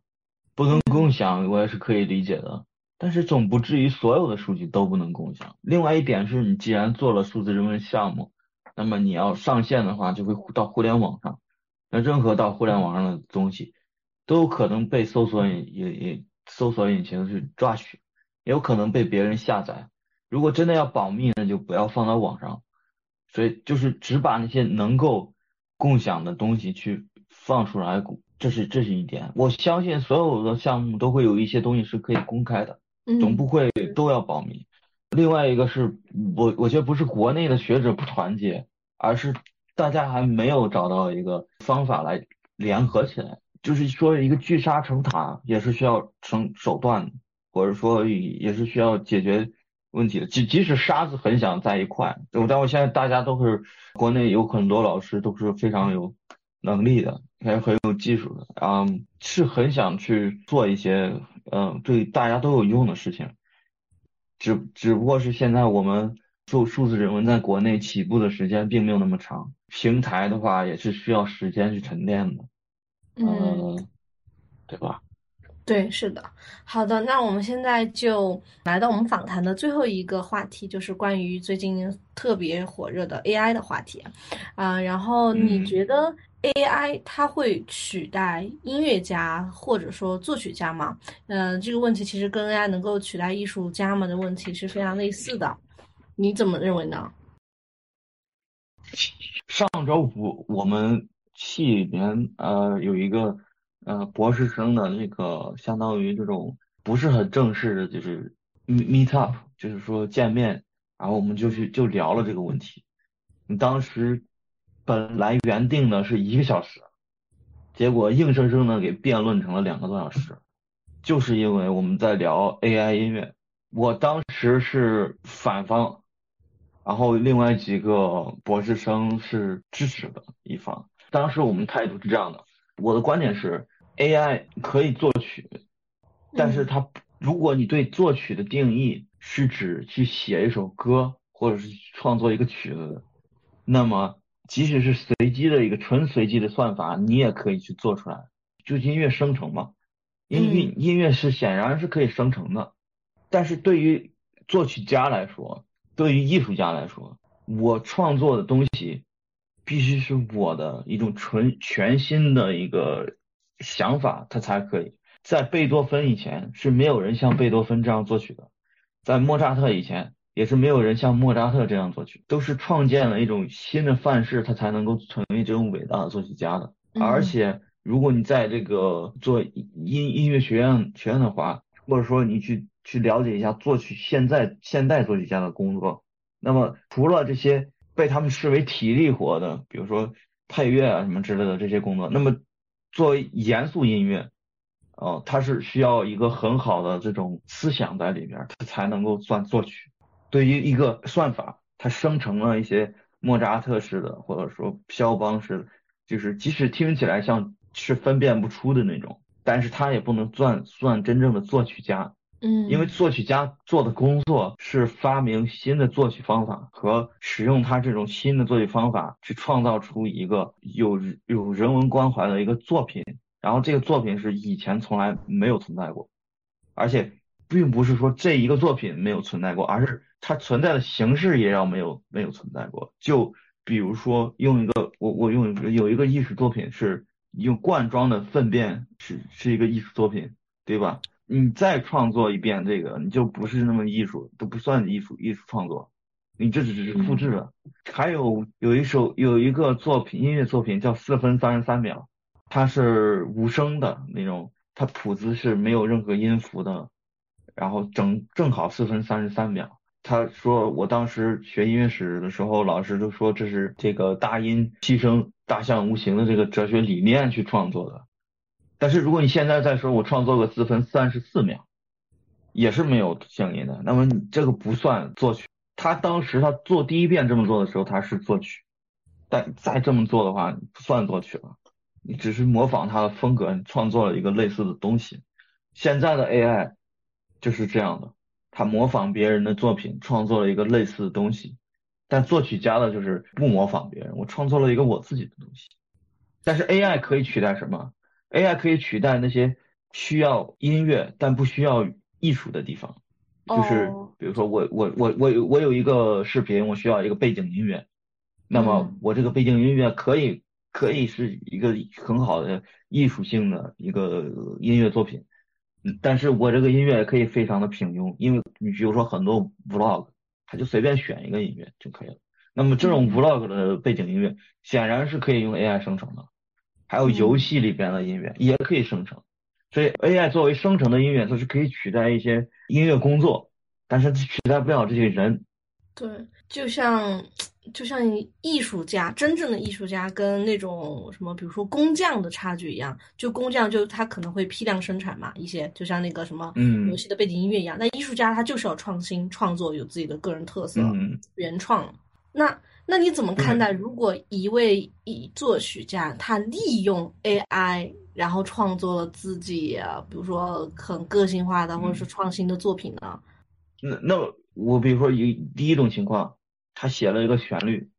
不能共享我也是可以理解的，但是总不至于所有的数据都不能共享。另外一点是你既然做了数字人文项目，那么你要上线的话，就会到互联网上。那任何到互联网上的东西，都有可能被搜索引引引搜索引擎去抓取，也有可能被别人下载。如果真的要保密，那就不要放到网上。所以就是只把那些能够共享的东西去放出来，这是这是一点。我相信所有的项目都会有一些东西是可以公开的，总不会都要保密。另外一个是我我觉得不是国内的学者不团结，而是大家还没有找到一个方法来联合起来。就是说一个聚沙成塔也是需要成手段，或者说也是需要解决。问题的，即即使沙子很想在一块，但我现在大家都是国内有很多老师都是非常有能力的，还很有技术的，嗯，是很想去做一些嗯。对大家都有用的事情，只只不过是现在我们做数字人文在国内起步的时间并没有那么长，平台的话也是需要时间去沉淀的，嗯，对吧？对，是的，好的，那我们现在就来到我们访谈的最后一个话题，就是关于最近特别火热的 AI 的话题，啊，然后你觉得 AI 它会取代音乐家或者说作曲家吗？嗯，这个问题其实跟 AI 能够取代艺术家们的问题是非常类似的，你怎么认为呢？上周五我们系里边呃有一个。呃，博士生的那个相当于这种不是很正式的，就是 meet up，就是说见面，然后我们就去就聊了这个问题。你当时本来原定的是一个小时，结果硬生生的给辩论成了两个多小时，就是因为我们在聊 AI 音乐。我当时是反方，然后另外几个博士生是支持的一方。当时我们态度是这样的。我的观点是，AI 可以作曲，但是它如果你对作曲的定义是指去写一首歌或者是创作一个曲子，那么即使是随机的一个纯随机的算法，你也可以去做出来，就音乐生成嘛。音乐音乐是显然是可以生成的，但是对于作曲家来说，对于艺术家来说，我创作的东西。必须是我的一种纯全新的一个想法，它才可以。在贝多芬以前是没有人像贝多芬这样作曲的，在莫扎特以前也是没有人像莫扎特这样作曲，都是创建了一种新的范式，他才能够成为这种伟大的作曲家的。而且，如果你在这个做音音乐学院学院的话，或者说你去去了解一下作曲现在现代作曲家的工作，那么除了这些。被他们视为体力活的，比如说配乐啊什么之类的这些工作。那么作为严肃音乐，哦，它是需要一个很好的这种思想在里边，它才能够算作曲。对于一个算法，它生成了一些莫扎特式的，或者说肖邦式的，就是即使听起来像是分辨不出的那种，但是它也不能算算真正的作曲家。嗯，因为作曲家做的工作是发明新的作曲方法和使用他这种新的作曲方法去创造出一个有有人文关怀的一个作品，然后这个作品是以前从来没有存在过，而且并不是说这一个作品没有存在过，而是它存在的形式也要没有没有存在过。就比如说用一个我我用有一个艺术作品是用罐装的粪便是是一个艺术作品，对吧？你再创作一遍这个，你就不是那么艺术，都不算艺术艺术创作，你这只是复制了。还有有一首有一个作品音乐作品叫四分三十三秒，它是无声的那种，它谱子是没有任何音符的，然后正正好四分三十三秒。他说我当时学音乐史的时候，老师就说这是这个大音牺牲大象无形的这个哲学理念去创作的。但是如果你现在再说，我创作个四分三十四秒，也是没有声音的，那么你这个不算作曲。他当时他做第一遍这么做的时候，他是作曲，但再这么做的话，不算作曲了，你只是模仿他的风格，你创作了一个类似的东西。现在的 AI 就是这样的，他模仿别人的作品，创作了一个类似的东西。但作曲家的就是不模仿别人，我创作了一个我自己的东西。但是 AI 可以取代什么？AI 可以取代那些需要音乐但不需要艺术的地方，就是比如说我我我我我有一个视频，我需要一个背景音乐，那么我这个背景音乐可以可以是一个很好的艺术性的一个音乐作品，但是我这个音乐可以非常的平庸，因为你比如说很多 vlog，他就随便选一个音乐就可以了。那么这种 vlog 的背景音乐显然是可以用 AI 生成的，还有游戏里边的音乐也可以生成。所以 AI 作为生成的音乐，它是可以取代一些音乐工作，但是取代不了这些人。对，就像就像艺术家，真正的艺术家跟那种什么，比如说工匠的差距一样。就工匠，就他可能会批量生产嘛，一些就像那个什么游戏的背景音乐一样。那艺术家他就是要创新创作，有自己的个人特色，原创。那那你怎么看待？如果一位一作曲家他利用 AI，然后创作了自己，比如说很个性化的或者是创新的作品呢？那那我比如说一第一种情况，他写了一个旋律，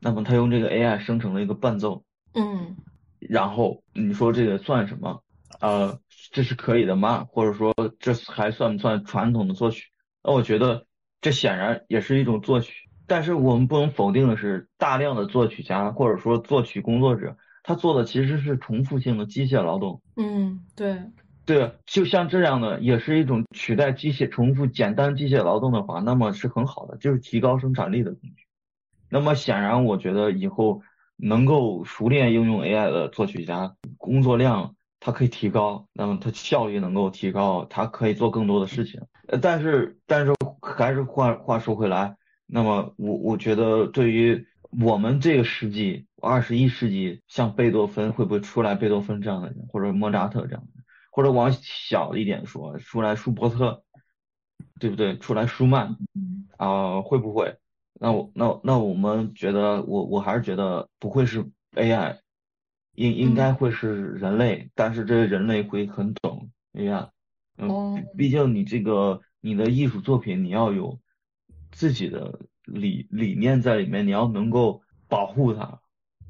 那么他用这个 AI 生成了一个伴奏，嗯，然后你说这个算什么？呃，这是可以的吗？或者说这还算不算传统的作曲？那我觉得这显然也是一种作曲。但是我们不能否定的是，大量的作曲家或者说作曲工作者，他做的其实是重复性的机械劳动。嗯，对，对，就像这样的，也是一种取代机械、重复简单机械劳动的话，那么是很好的，就是提高生产力的工具。那么显然，我觉得以后能够熟练应用 AI 的作曲家，工作量它可以提高，那么它效率能够提高，它可以做更多的事情。呃，但是，但是还是话话说回来。那么我我觉得，对于我们这个世纪，二十一世纪，像贝多芬会不会出来贝多芬这样的人，或者莫扎特这样的人，或者往小一点说，出来舒伯特，对不对？出来舒曼，啊，会不会？那我那那我们觉得，我我还是觉得不会是 AI，应应该会是人类，但是这个人类会很懂 AI，嗯，毕竟你这个你的艺术作品你要有。自己的理理念在里面，你要能够保护它。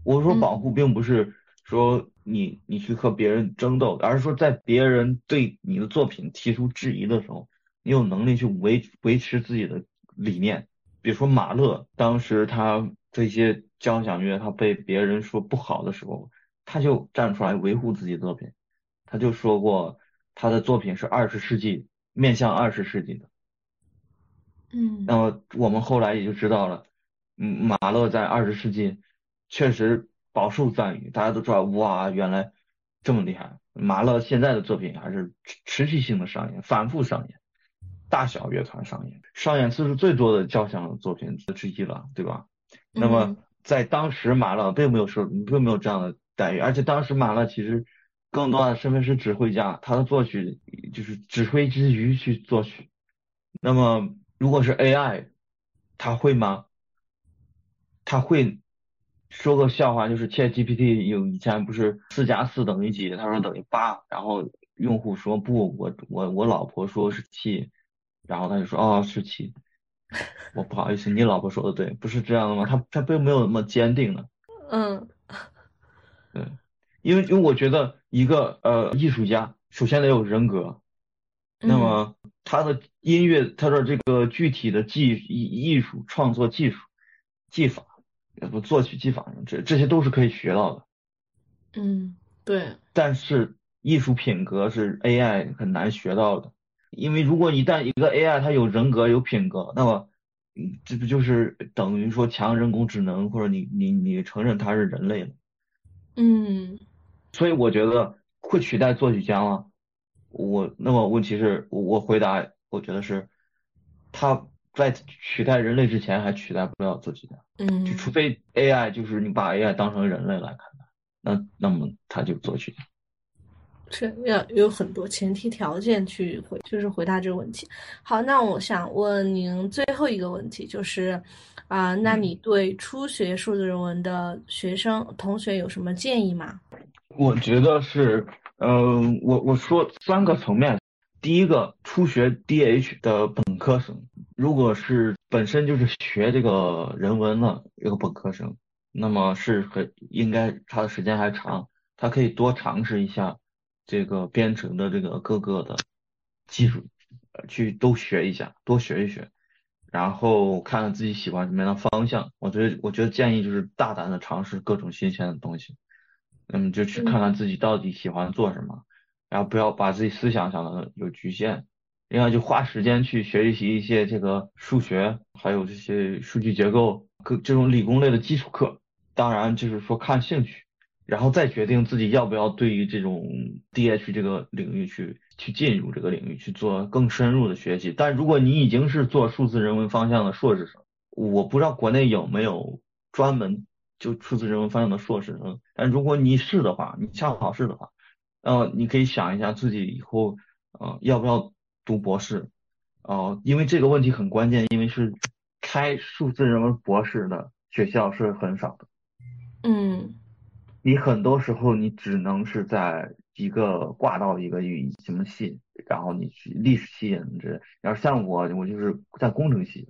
我说保护，并不是说你你去和别人争斗，而是说在别人对你的作品提出质疑的时候，你有能力去维维持自己的理念。比如说马勒，当时他这些交响乐他被别人说不好的时候，他就站出来维护自己的作品。他就说过，他的作品是二十世纪面向二十世纪的。嗯，那么我们后来也就知道了，嗯，马勒在二十世纪确实饱受赞誉，大家都知道，哇，原来这么厉害。马勒现在的作品还是持续性的上演，反复上演，大小乐团上演，上演次数最多的交响作品之一了，对吧？那么在当时，马勒并没有受，并没有这样的待遇，而且当时马勒其实更多的身份是指挥家，他的作曲就是指挥之余去作曲，那么。如果是 AI，他会吗？他会说个笑话，就是 ChatGPT 有以前不是四加四等于几？他说等于八，然后用户说不，我我我老婆说是七，然后他就说哦是七，我不好意思，你老婆说的对，不是这样的吗？他他并没有那么坚定的。嗯，对，因为因为我觉得一个呃艺术家首先得有人格，那么。他的音乐，他的这个具体的技艺艺术创作技术技法，不作曲技法，这这些都是可以学到的。嗯，对。但是艺术品格是 AI 很难学到的，因为如果一旦一个 AI 它有人格有品格，那么这不就是等于说强人工智能，或者你你你承认它是人类了？嗯。所以我觉得会取代作曲家吗？我那么问题是，我回答，我觉得是，他在取代人类之前还取代不了自己的，嗯，就除非 AI 就是你把 AI 当成人类来看待，那那么他就做取代，是要有很多前提条件去回，就是回答这个问题。好，那我想问您最后一个问题，就是啊，那你对初学数字人文的学生同学有什么建议吗？我觉得是。嗯，我我说三个层面，第一个初学 DH 的本科生，如果是本身就是学这个人文的一个本科生，那么是很应该他的时间还长，他可以多尝试一下这个编程的这个各个的技术，去都学一下，多学一学，然后看看自己喜欢什么样的方向。我觉得，我觉得建议就是大胆的尝试各种新鲜的东西，嗯，就去看看自己到底喜欢做什么，然后不要把自己思想想的有局限。另外，就花时间去学习一些这个数学，还有这些数据结构，各这种理工类的基础课。当然，就是说看兴趣，然后再决定自己要不要对于这种 DH 这个领域去去进入这个领域去做更深入的学习。但如果你已经是做数字人文方向的硕士生，我不知道国内有没有专门就数字人文方向的硕士生。但如果你是的话，你恰好是的话，呃，你可以想一下自己以后呃要不要。读博士，哦，因为这个问题很关键，因为是开数字人文博士的学校是很少的。嗯，你很多时候你只能是在一个挂到一个语什么系，然后你去历史系什么之类。然后像我，我就是在工程系。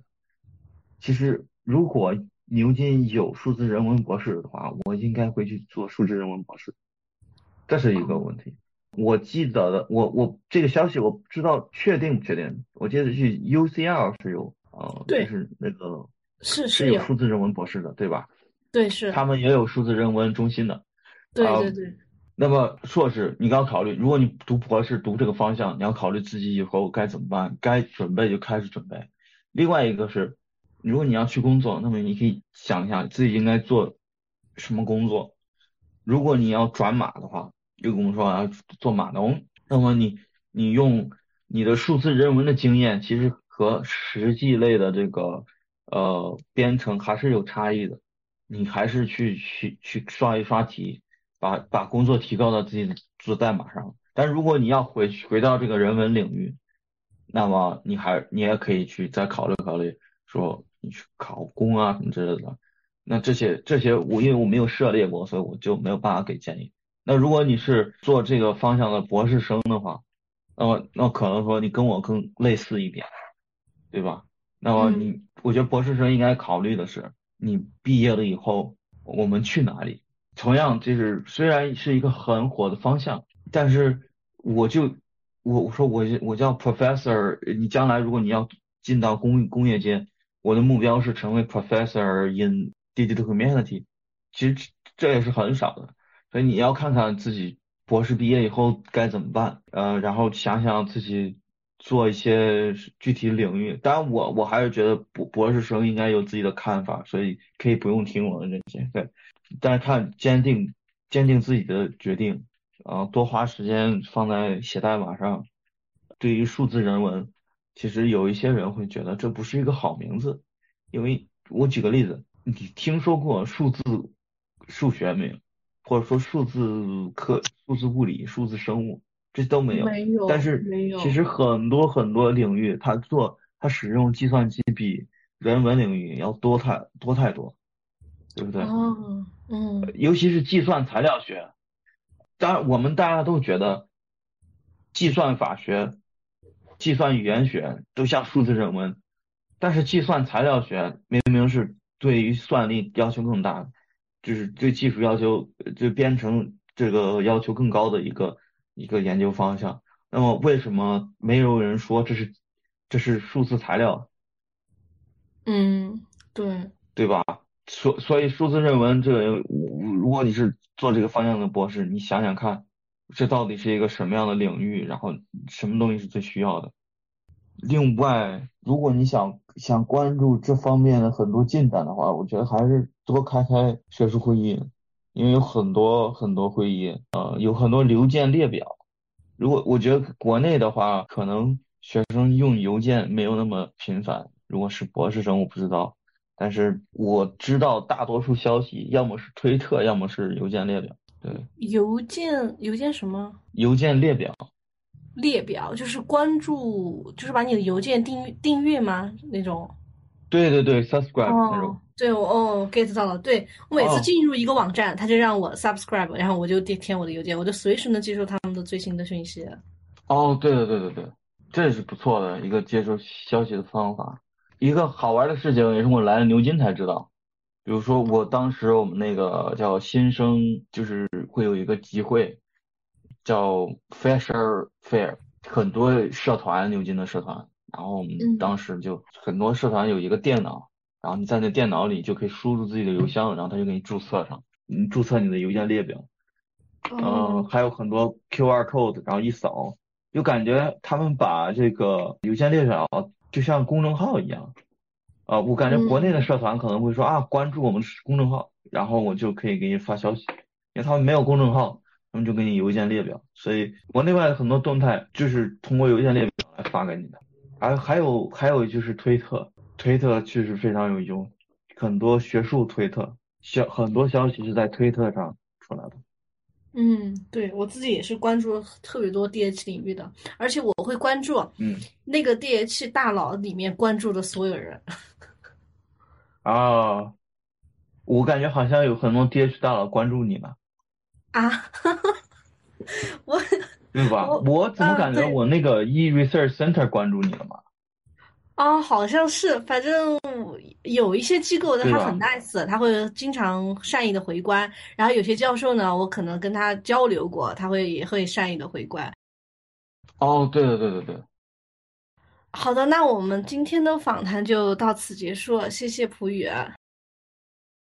其实如果牛津有数字人文博士的话，我应该会去做数字人文博士，这是一个问题。我记得的，我我这个消息我不知道确定不确定。我记得是 UCL 是有，呃，就是那个是是有数字人文博士的，对吧？对，是。他们也有数字人文中心的。对对对。那么硕士，你刚考虑，如果你读博士读这个方向，你要考虑自己以后该怎么办，该准备就开始准备。另外一个是，如果你要去工作，那么你可以想一下自己应该做什么工作。如果你要转码的话。又跟我说啊，做码农，那么你你用你的数字人文的经验，其实和实际类的这个呃编程还是有差异的。你还是去去去刷一刷题，把把工作提高到自己做代码上。但如果你要回回到这个人文领域，那么你还你也可以去再考虑考虑，说你去考公啊什么之类的。那这些这些我因为我没有涉猎过，所以我就没有办法给建议。那如果你是做这个方向的博士生的话，那么那可能说你跟我更类似一点，对吧？那么你，我觉得博士生应该考虑的是，你毕业了以后我们去哪里？同样就是虽然是一个很火的方向，但是我就我我说我我叫 professor，你将来如果你要进到工工业界，我的目标是成为 professor in digital humanity，其实这也是很少的。所以你要看看自己博士毕业以后该怎么办，呃，然后想想自己做一些具体领域。当然，我我还是觉得博博士生应该有自己的看法，所以可以不用听我的这些。对，但是看坚定坚定自己的决定，啊，多花时间放在写代码上。对于数字人文，其实有一些人会觉得这不是一个好名字，因为我举个例子，你听说过数字数学没有？或者说数字科、数字物理、数字生物，这都没有。没有。但是其实很多很多领域，它做它使用计算机比人文领域要多太多太多，对不对？哦，嗯。尤其是计算材料学，当然我们大家都觉得计算法学、计算语言学都像数字人文，但是计算材料学明明是对于算力要求更大的。就是对技术要求，对编程这个要求更高的一个一个研究方向。那么为什么没有人说这是这是数字材料？嗯，对，对吧？所所以数字人文这个，如果你是做这个方向的博士，你想想看，这到底是一个什么样的领域？然后什么东西是最需要的？另外，如果你想想关注这方面的很多进展的话，我觉得还是多开开学术会议，因为有很多很多会议，呃，有很多邮件列表。如果我觉得国内的话，可能学生用邮件没有那么频繁。如果是博士生，我不知道，但是我知道大多数消息要么是推特，要么是邮件列表。对，邮件邮件什么？邮件列表。列表就是关注，就是把你的邮件订订阅吗？那种？对对对，subscribe 那种。对，我哦 get 到了。对我每次进入一个网站，他就让我 subscribe，然后我就填填我的邮件，我就随时能接收他们的最新的讯息。哦，对对对对对，这是不错的一个接收消息的方法。一个好玩的事情也是我来了牛津才知道，比如说我当时我们那个叫新生，就是会有一个集会。叫 Fresher Fair，很多社团，牛津的社团，然后我们嗯。当时就很多社团有一个电脑，然后你在那电脑里就可以输入自己的邮箱，然后他就给你注册上，你注册你的邮件列表。呃，哦，还有很多 QR code，然后一扫，就感觉他们把这个邮件列表就像公众号一样。呃，我感觉国内的嗯。社团可能会说啊，关注我们公众号，然后我就可以给你发消息，因为他们没有公众号，他们就给你邮件列表，所以国内外的很多动态就是通过邮件列表来发给你的。还还有还有就是推特，推特确实非常有用，很多学术推特，消很多消息是在推特上出来的。嗯，对，我自己也是关注了特别多 DH 领域的，而且我会关注嗯。那个 DH 大佬里面关注的所有人。啊，我感觉好像有很多 DH 大佬关注你呢，啊，我 对吧？我我怎么感觉我那个 E Research Center 关注你了吗？啊，好像是，反正有一些机构的他很 nice，他会经常善意的回关，然后有些教授呢，我可能跟他交流过，他会也会善意的回关。哦，对对对对对，好的，那我们今天的访谈就到此结束了，谢谢普宇。